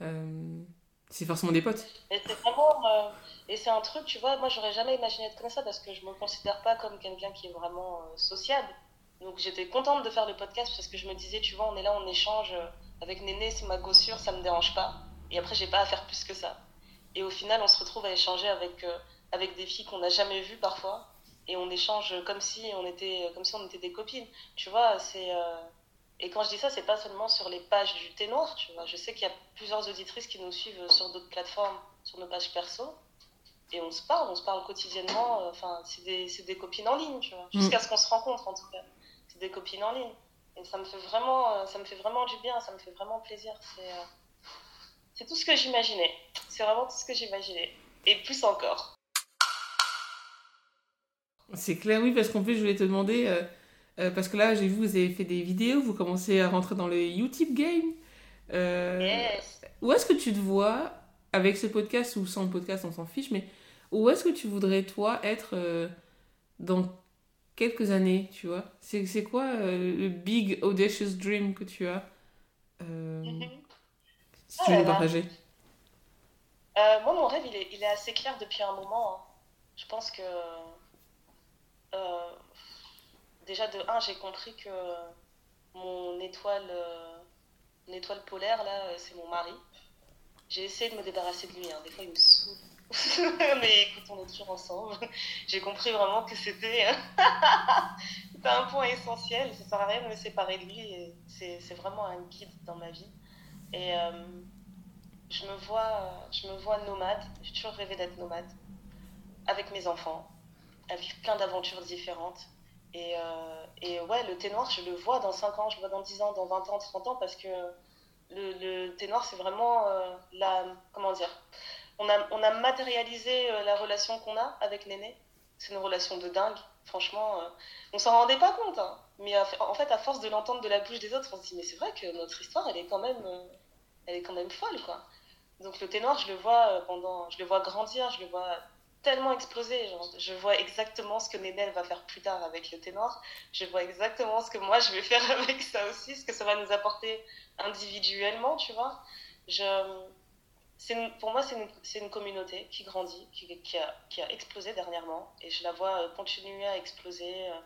Euh, c'est forcément des potes. Et c'est vraiment. Euh, et c'est un truc, tu vois, moi j'aurais jamais imaginé être comme ça parce que je me considère pas comme quelqu'un qui est vraiment sociable. Donc j'étais contente de faire le podcast parce que je me disais, tu vois, on est là, on échange avec Néné, c'est ma gossure, ça me dérange pas. Et après, j'ai pas à faire plus que ça. Et au final, on se retrouve à échanger avec avec des filles qu'on n'a jamais vues parfois et on échange comme si on était comme si on était des copines. Tu vois c'est euh, et quand je dis ça c'est pas seulement sur les pages du thé noir tu vois. Je sais qu'il y a plusieurs auditrices qui nous suivent sur d'autres plateformes sur nos pages perso et on se parle on se parle quotidiennement euh, enfin c'est des, des, copines en ligne tu vois. Mm. jusqu'à ce qu'on se rencontre en tout cas. C'est des copines en ligne. Et ça me fait vraiment euh, ça me fait vraiment du bien ça me fait vraiment plaisir. C'est c'est tout ce que j'imaginais. C'est vraiment tout ce que j'imaginais. Et plus encore c'est clair, oui, parce qu'en plus, je voulais te demander, euh, euh, parce que là, j'ai vu, vous avez fait des vidéos, vous commencez à rentrer dans le YouTube game. Euh, yes. Où est-ce que tu te vois, avec ce podcast ou sans le podcast, on s'en fiche, mais où est-ce que tu voudrais, toi, être dans quelques années, tu vois? C'est quoi le big audacious dream que tu as mm-hmm. Si tu veux le partager? moi, mon rêve, il est, il est, assez clair depuis un moment. Hein. Je pense que euh, déjà de 1, j'ai compris que mon étoile, euh, étoile polaire, là, euh, c'est mon mari. J'ai essayé de me débarrasser de lui, hein. des fois il me saoule. Mais écoute, on est toujours ensemble. J'ai compris vraiment que c'était un point essentiel. Ça sert à rien de me séparer de lui. C'est vraiment un guide dans ma vie. Et je, me vois, je me vois nomade. J'ai toujours rêvé d'être nomade. Avec mes enfants à vivre plein d'aventures différentes. Et, euh, et, ouais, le thé noir, je le vois dans 5 ans, je le vois dans 10 ans, dans 20 ans, 30 ans, parce que le, le thé noir, c'est vraiment euh, la. Comment dire on a, on a matérialisé euh, la relation qu'on a avec Néné. C'est une relation de dingue. Franchement, on s'en rendait pas compte. Hein. Mais en fait, à force de l'entendre de la bouche des autres, on se dit, mais c'est vrai que notre histoire, elle est quand même, elle est quand même folle. Donc le thé noir, je le vois pendant, je le vois grandir, je le vois tellement explosé. je vois exactement ce que Nénel va faire plus tard avec le ténor. Je vois exactement ce que moi je vais faire avec ça aussi, ce que ça va nous apporter individuellement, tu vois. Je, pour moi, c'est une, communauté qui grandit, qui, a, explosé dernièrement. Et je la vois euh, continuer à exploser. Euh,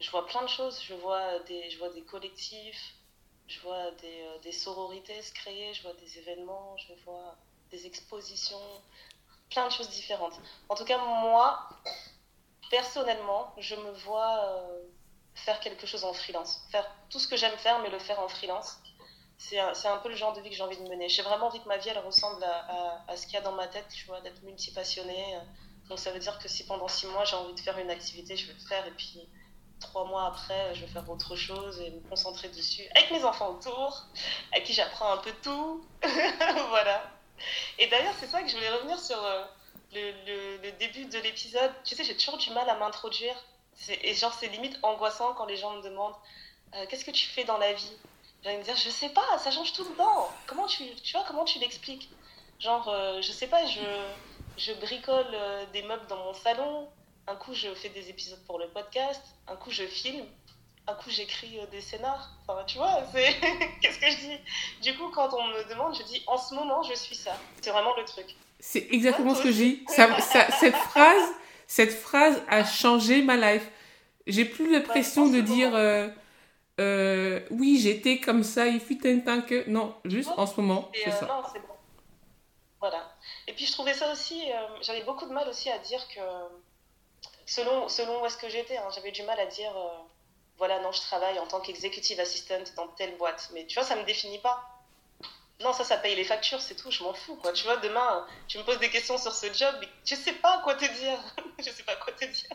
je vois plein de choses. Je vois vois des collectifs, je vois euh, des sororités se créer, je vois des événements, je vois des expositions plein de choses différentes. En tout cas, moi, personnellement, je me vois euh, faire quelque chose en freelance. Faire tout ce que j'aime faire, mais le faire en freelance. C'est un, un, peu le genre de vie que j'ai envie de mener. J'ai vraiment envie que ma vie, elle ressemble à, à, ce qu'il y a dans ma tête, tu vois, d'être multipassionnée. Donc ça veut dire que si pendant six mois, j'ai envie de faire une activité, je vais le faire. Et puis trois mois après, je vais faire autre chose et me concentrer dessus. Avec mes enfants autour, à qui j'apprends un peu tout. Et d'ailleurs, c'est ça que je voulais revenir sur euh, le, début de l'épisode. Tu sais, j'ai toujours du mal à m'introduire. Et genre, c'est limite angoissant quand les gens me demandent euh, Qu'est-ce que tu fais dans la vie? J'ai de dire Je sais pas, ça change tout le temps. Comment tu, tu vois, comment tu l'expliques? Genre, euh, je sais pas, je, je bricole des meubles dans mon salon. Un coup, je fais des épisodes pour le podcast. Un coup, je filme un coup j'écris euh, des scénars. Enfin, tu vois, c'est. Qu'est-ce que je dis? Du coup, quand on me demande, je dis en ce moment, je suis ça. C'est vraiment le truc. C'est exactement ce que je dis. cette, phrase, cette phrase a changé ma life. J'ai plus l'impression de dire euh, euh, oui, j'étais comme ça, il fut un temps que. Non, juste en ce moment, c'est ça. Non, c'est bon. Voilà. Et puis je trouvais ça aussi. j'avais beaucoup de mal aussi à dire que. Selon, selon où est-ce que j'étais, hein, j'avais du mal à dire voilà, non, je travaille en tant qu'executive assistant dans telle boîte. Mais tu vois, ça me définit pas. Non, ça, ça paye les factures, c'est tout, je m'en fous, quoi. Tu vois, demain, tu me poses des questions sur ce job, mais je sais pas quoi te dire. je sais pas quoi te dire.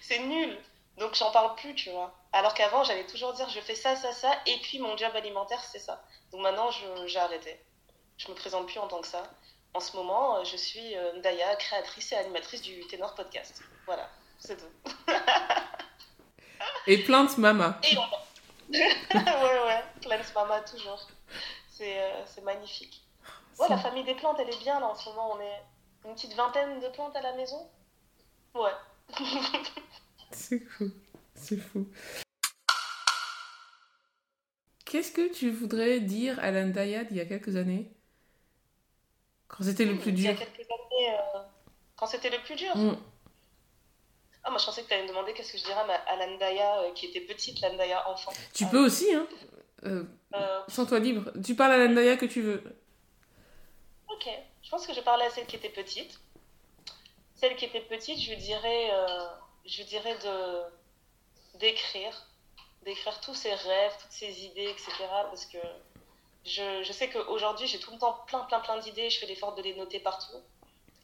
C'est nul. Donc, j'en parle plus, tu vois. Alors qu'avant, j'allais toujours dire, je fais ça, ça, ça, et puis mon job alimentaire, c'est ça. Donc maintenant, j'ai arrêté. Je me présente plus en tant que ça. En ce moment, je suis euh, Daya, créatrice et animatrice du Ténor Podcast. Voilà, c'est tout. Et plante mama. Et on... ouais, ouais, plante mama toujours. C'est euh, magnifique. Ouais, la famille des plantes, elle est bien là en ce moment. On est une petite vingtaine de plantes à la maison. Ouais. c'est fou. C'est fou. Qu'est-ce que tu voudrais dire à l'Andaya d'il y a quelques années? Quand c'était le plus dur Il y a quelques années, euh, quand c'était le plus dur Mm. Ah, moi je pensais que tu allais me demander qu'est-ce que je dirais à, l'Andaya euh, qui était petite, l'Andaya enfant. Tu Ah. peux aussi, hein Euh, Euh, Sens-toi libre. Tu parles à l'Andaya que tu veux. ok, je pense que je parlais à celle qui était petite. Celle qui était petite, je lui dirais, euh, je lui dirais de d'écrire, d'écrire tous ses rêves, toutes ses idées, etc. Parce que je, je sais qu'aujourd'hui, j'ai tout le temps plein, plein, plein d'idées. Je fais l'effort de les noter partout.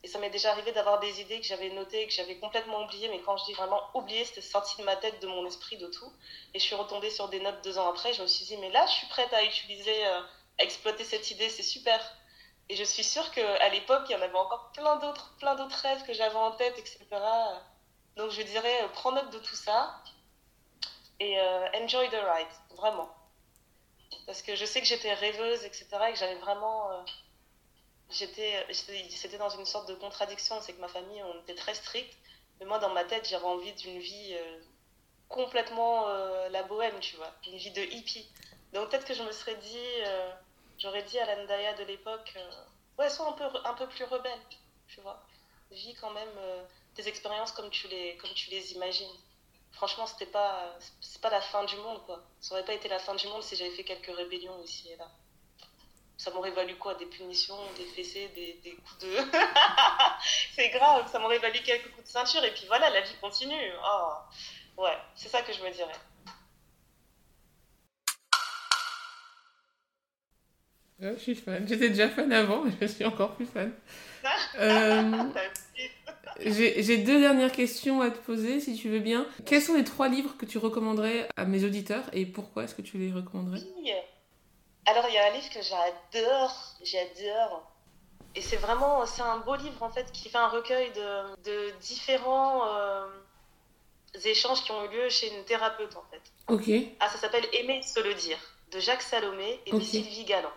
Et ça m'est déjà arrivé d'avoir des idées que j'avais notées, que j'avais complètement oubliées. Mais quand je dis vraiment oublié, c'était sorti de ma tête, de mon esprit, de tout. Et je suis retombée sur des notes deux ans après. Je me suis dit, mais là, je suis prête à utiliser, euh, à exploiter cette idée. C'est super. Et je suis sûre qu'à l'époque, il y en avait encore plein d'autres, plein d'autres rêves que j'avais en tête, etc. Donc je dirais, euh, prends note de tout ça et euh, enjoy the ride, vraiment. Parce que je sais que j'étais rêveuse, etc. et que j'avais vraiment. euh, j'étais, c'était dans une sorte de contradiction. C'est que ma famille, on était très strict. Mais moi, dans ma tête, j'avais envie d'une vie euh, complètement euh, la bohème, tu vois. Une vie de hippie. Donc peut-être que je me serais dit. euh, J'aurais dit à l'Andaya de l'époque, ouais, sois un peu, un peu plus rebelle, tu vois. Vis quand même tes expériences comme tu les, comme tu les imagines. Franchement, c'était pas, c'est pas la fin du monde, quoi. Ça aurait pas été la fin du monde si j'avais fait quelques rébellions ici et là. Ça m'aurait valu quoi Des punitions, des fessées, des, des coups de. c'est grave, ça m'aurait valu quelques coups de ceinture et puis voilà, la vie continue. Oh. Ouais, c'est ça que je me dirais. Je suis fan. J'étais déjà fan avant, mais je suis encore plus fan. Euh, J'ai j'ai deux dernières questions à te poser, si tu veux bien. Quels sont les trois livres que tu recommanderais à mes auditeurs et pourquoi est-ce que tu les recommanderais? Oui. Alors, il y a un livre que j'adore, j'adore. Et c'est vraiment, c'est un beau livre en fait qui fait un recueil de, de différents euh, échanges qui ont eu lieu chez une thérapeute en fait. Ok. Ah, ça s'appelle Aimer se le dire, de Jacques Salomé et de Sylvie Galland.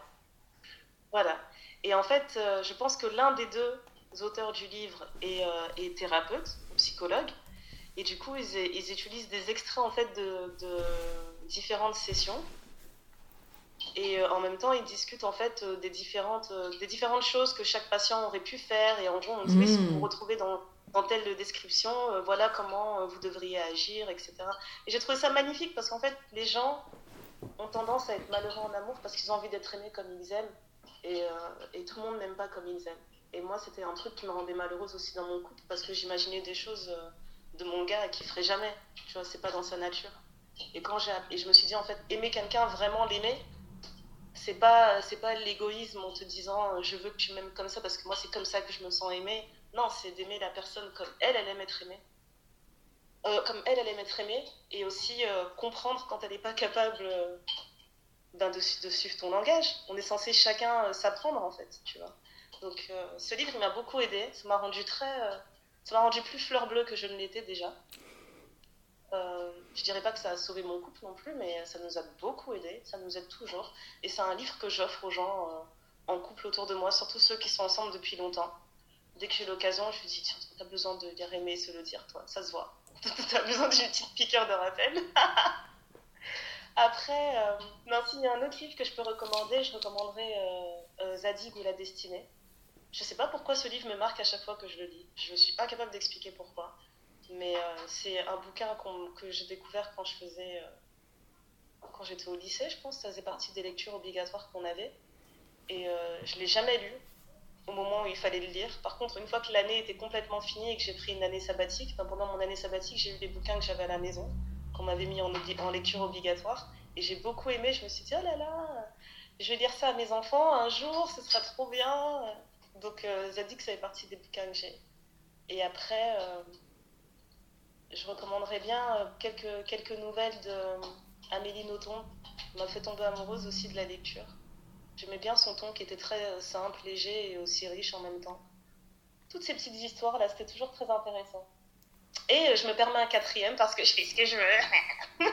Voilà. Et en fait, euh, je pense que l'un des deux auteurs du livre est, euh, est thérapeute, psychologue. Et du coup, ils, ils utilisent des extraits en fait de, de différentes sessions. Et euh, en même temps, ils discutent en fait euh, des différentes, euh, des différentes choses que chaque patient aurait pu faire. Et en gros, on dit oui, si vous Mm. vous retrouvez dans, dans telle description, euh, voilà comment vous devriez agir, etc. Et j'ai trouvé ça magnifique parce qu'en fait, les gens ont tendance à être malheureux en amour parce qu'ils ont envie d'être aimés comme ils aiment. Et, euh, et tout le monde n'aime pas comme ils aiment. Et moi, c'était un truc qui me rendait malheureuse aussi dans mon couple parce que j'imaginais des choses de mon gars qui ferait jamais. Tu vois, c'est pas dans sa nature. Et quand j'ai et je me suis dit en fait, aimer quelqu'un, vraiment l'aimer, c'est pas c'est pas l'égoïsme en te disant euh, je veux que tu m'aimes comme ça parce que moi c'est comme ça que je me sens aimée. Non, c'est d'aimer la personne comme elle, elle aime être aimée. Euh, comme elle, elle aime être aimée et aussi euh, comprendre quand elle n'est pas capable de, su- de suivre ton langage. On est censé chacun s'apprendre en fait, tu vois. Donc ce livre m'a beaucoup aidé. Ça m'a rendu très, ça m'a rendu plus fleur bleue que je ne l'étais déjà. Euh, je dirais pas que ça a sauvé mon couple non plus, mais ça nous a beaucoup aidé. Ça nous aide toujours. Et c'est un livre que j'offre aux gens euh, en couple autour de moi, surtout ceux qui sont ensemble depuis longtemps. Dès que j'ai l'occasion, je lui dis tiens, t'as besoin de lire aimer se le dire, toi, ça se voit. t'as besoin d'une petite piqûre de rappel. Après, euh, non, s'il y a un autre livre que je peux recommander, je recommanderais euh, euh, Zadig ou La Destinée. Je sais pas pourquoi ce livre me marque à chaque fois que je le lis. Je suis incapable d'expliquer pourquoi. Mais euh, c'est un bouquin que j'ai découvert quand je faisais. euh, quand j'étais au lycée, je pense. Ça faisait partie des lectures obligatoires qu'on avait. Et euh, je l'ai jamais lu au moment où il fallait le lire. Par contre, une fois que l'année était complètement finie et que j'ai pris une année sabbatique, pendant mon année sabbatique, j'ai eu les bouquins que j'avais à la maison, qu'on m'avait mis en, lecture obligatoire. Et j'ai beaucoup aimé. Je me suis dit, oh là là, je vais lire ça à mes enfants un jour, ce sera trop bien. Donc, euh, Zadig, ça fait partie des bouquins que j'ai. Et après, je recommanderais bien euh, quelques, quelques nouvelles de euh, Amélie Nothomb. Elle m'a fait tomber amoureuse aussi de la lecture. J'aimais bien son ton qui était très euh, simple, léger et aussi riche en même temps. Toutes ces petites histoires là, c'était toujours très intéressant. Et je me permets un quatrième parce que je fais ce que je veux.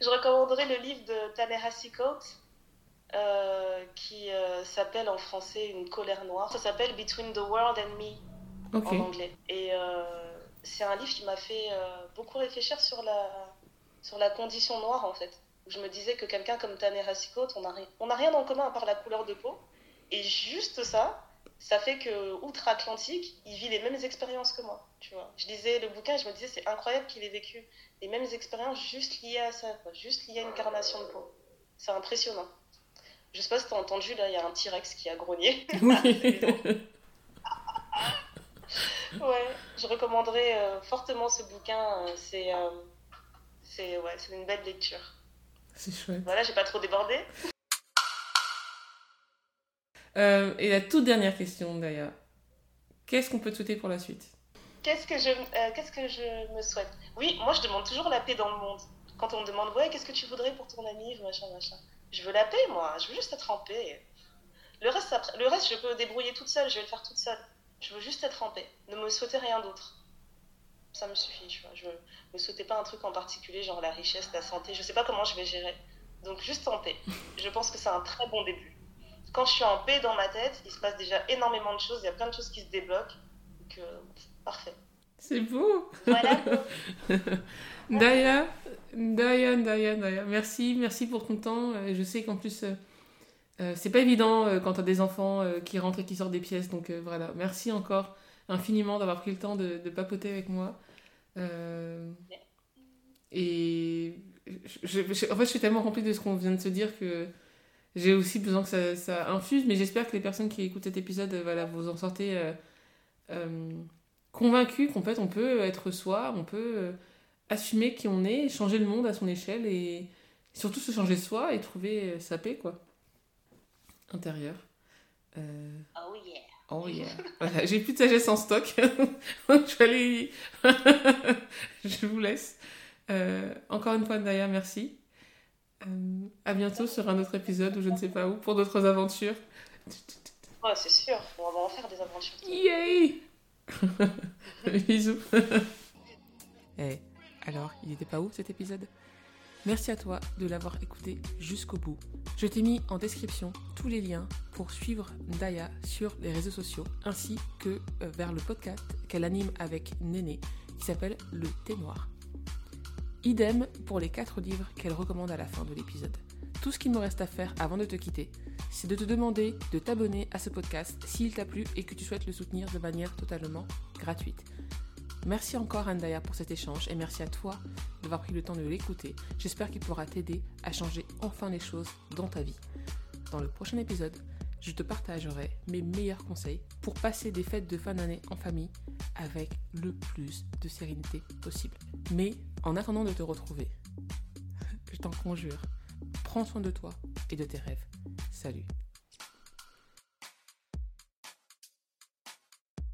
je recommanderais le livre de Ta-Nehisi Coates euh, qui euh, s'appelle en français Une colère noire. Ça s'appelle Between the World and Me. en anglais. Et c'est un livre qui m'a fait beaucoup réfléchir sur la, sur la condition noire, en fait. je me disais que quelqu'un comme Tanner Hassikot, on n'a rien en commun à part la couleur de peau. Et juste ça, ça fait que outre-Atlantique, il vit les mêmes expériences que moi. Tu vois. Je lisais le bouquin et je me disais, c'est incroyable qu'il ait vécu les mêmes expériences juste liées à ça, juste liées à une carnation de peau. C'est impressionnant. Je sais pas si tu as entendu, là, il y a un T-Rex qui a grogné. ouais, je recommanderais euh, fortement ce bouquin. Euh, c'est euh, c'est ouais, une belle lecture. C'est chouette. Voilà, j'ai pas trop débordé. Euh, et la toute dernière question d'ailleurs. Qu'est-ce qu'on peut te souhaiter pour la suite? Qu'est-ce que, je, qu'est-ce que je me souhaite? Oui, moi je demande toujours la paix dans le monde. Quand on me demande, ouais, qu'est-ce que tu voudrais pour ton ami, machin, machin. Je veux la paix, moi. Je veux juste être en paix. Le reste, le reste, je peux débrouiller toute seule. Je vais le faire toute seule. Je veux juste être en paix. Ne me souhaiter rien d'autre. Ça me suffit, tu vois. Je me souhaitais pas un truc en particulier, genre la richesse, la santé. Je sais pas comment je vais gérer. Donc juste en paix. Je pense que c'est un très bon début quand je suis en paix dans ma tête, il se passe déjà énormément de choses, il y a plein de choses qui se débloquent. Donc, euh, parfait. C'est beau Voilà Daya, Daya, Daya, Daya, merci, merci pour ton temps. Euh, je sais qu'en plus, euh, c'est pas évident quand t'as des enfants qui rentrent et qui sortent des pièces, donc voilà, merci encore infiniment d'avoir pris le temps de, papoter avec moi. et en fait, je suis tellement remplie de ce qu'on vient de se dire que j'ai aussi besoin que ça, infuse, mais j'espère que les personnes qui écoutent cet épisode, euh, voilà, vous en sortez euh, euh, convaincus qu'en fait on peut être soi, on peut assumer qui on est, changer le monde à son échelle et surtout se changer soi et trouver sa paix, quoi. Intérieure. Oh yeah. Oh yeah. Voilà, j'ai plus de sagesse en stock. je vais aller. je vous laisse. encore une fois, Naya, merci. Euh, à bientôt sur un autre épisode ou je ne sais pas où pour d'autres aventures. Ouais, c'est sûr, on va en faire des aventures. Yay Bisous. Eh, alors, il n'était pas où cet épisode? Merci à toi de l'avoir écouté jusqu'au bout. Je t'ai mis en description tous les liens pour suivre Daya sur les réseaux sociaux ainsi que euh, vers le podcast qu'elle anime avec Néné qui s'appelle Le Thé Noir. Idem pour les 4 livres qu'elle recommande à la fin de l'épisode. Tout ce qu'il me reste à faire avant de te quitter, c'est de te demander de t'abonner à ce podcast s'il t'a plu et que tu souhaites le soutenir de manière totalement gratuite. Merci encore Andaya pour cet échange et merci à toi d'avoir pris le temps de l'écouter. J'espère qu'il pourra t'aider à changer enfin les choses dans ta vie. Dans le prochain épisode, je te partagerai mes meilleurs conseils pour passer des fêtes de fin d'année en famille avec le plus de sérénité possible. Mais en attendant de te retrouver, je t'en conjure, prends soin de toi et de tes rêves. Salut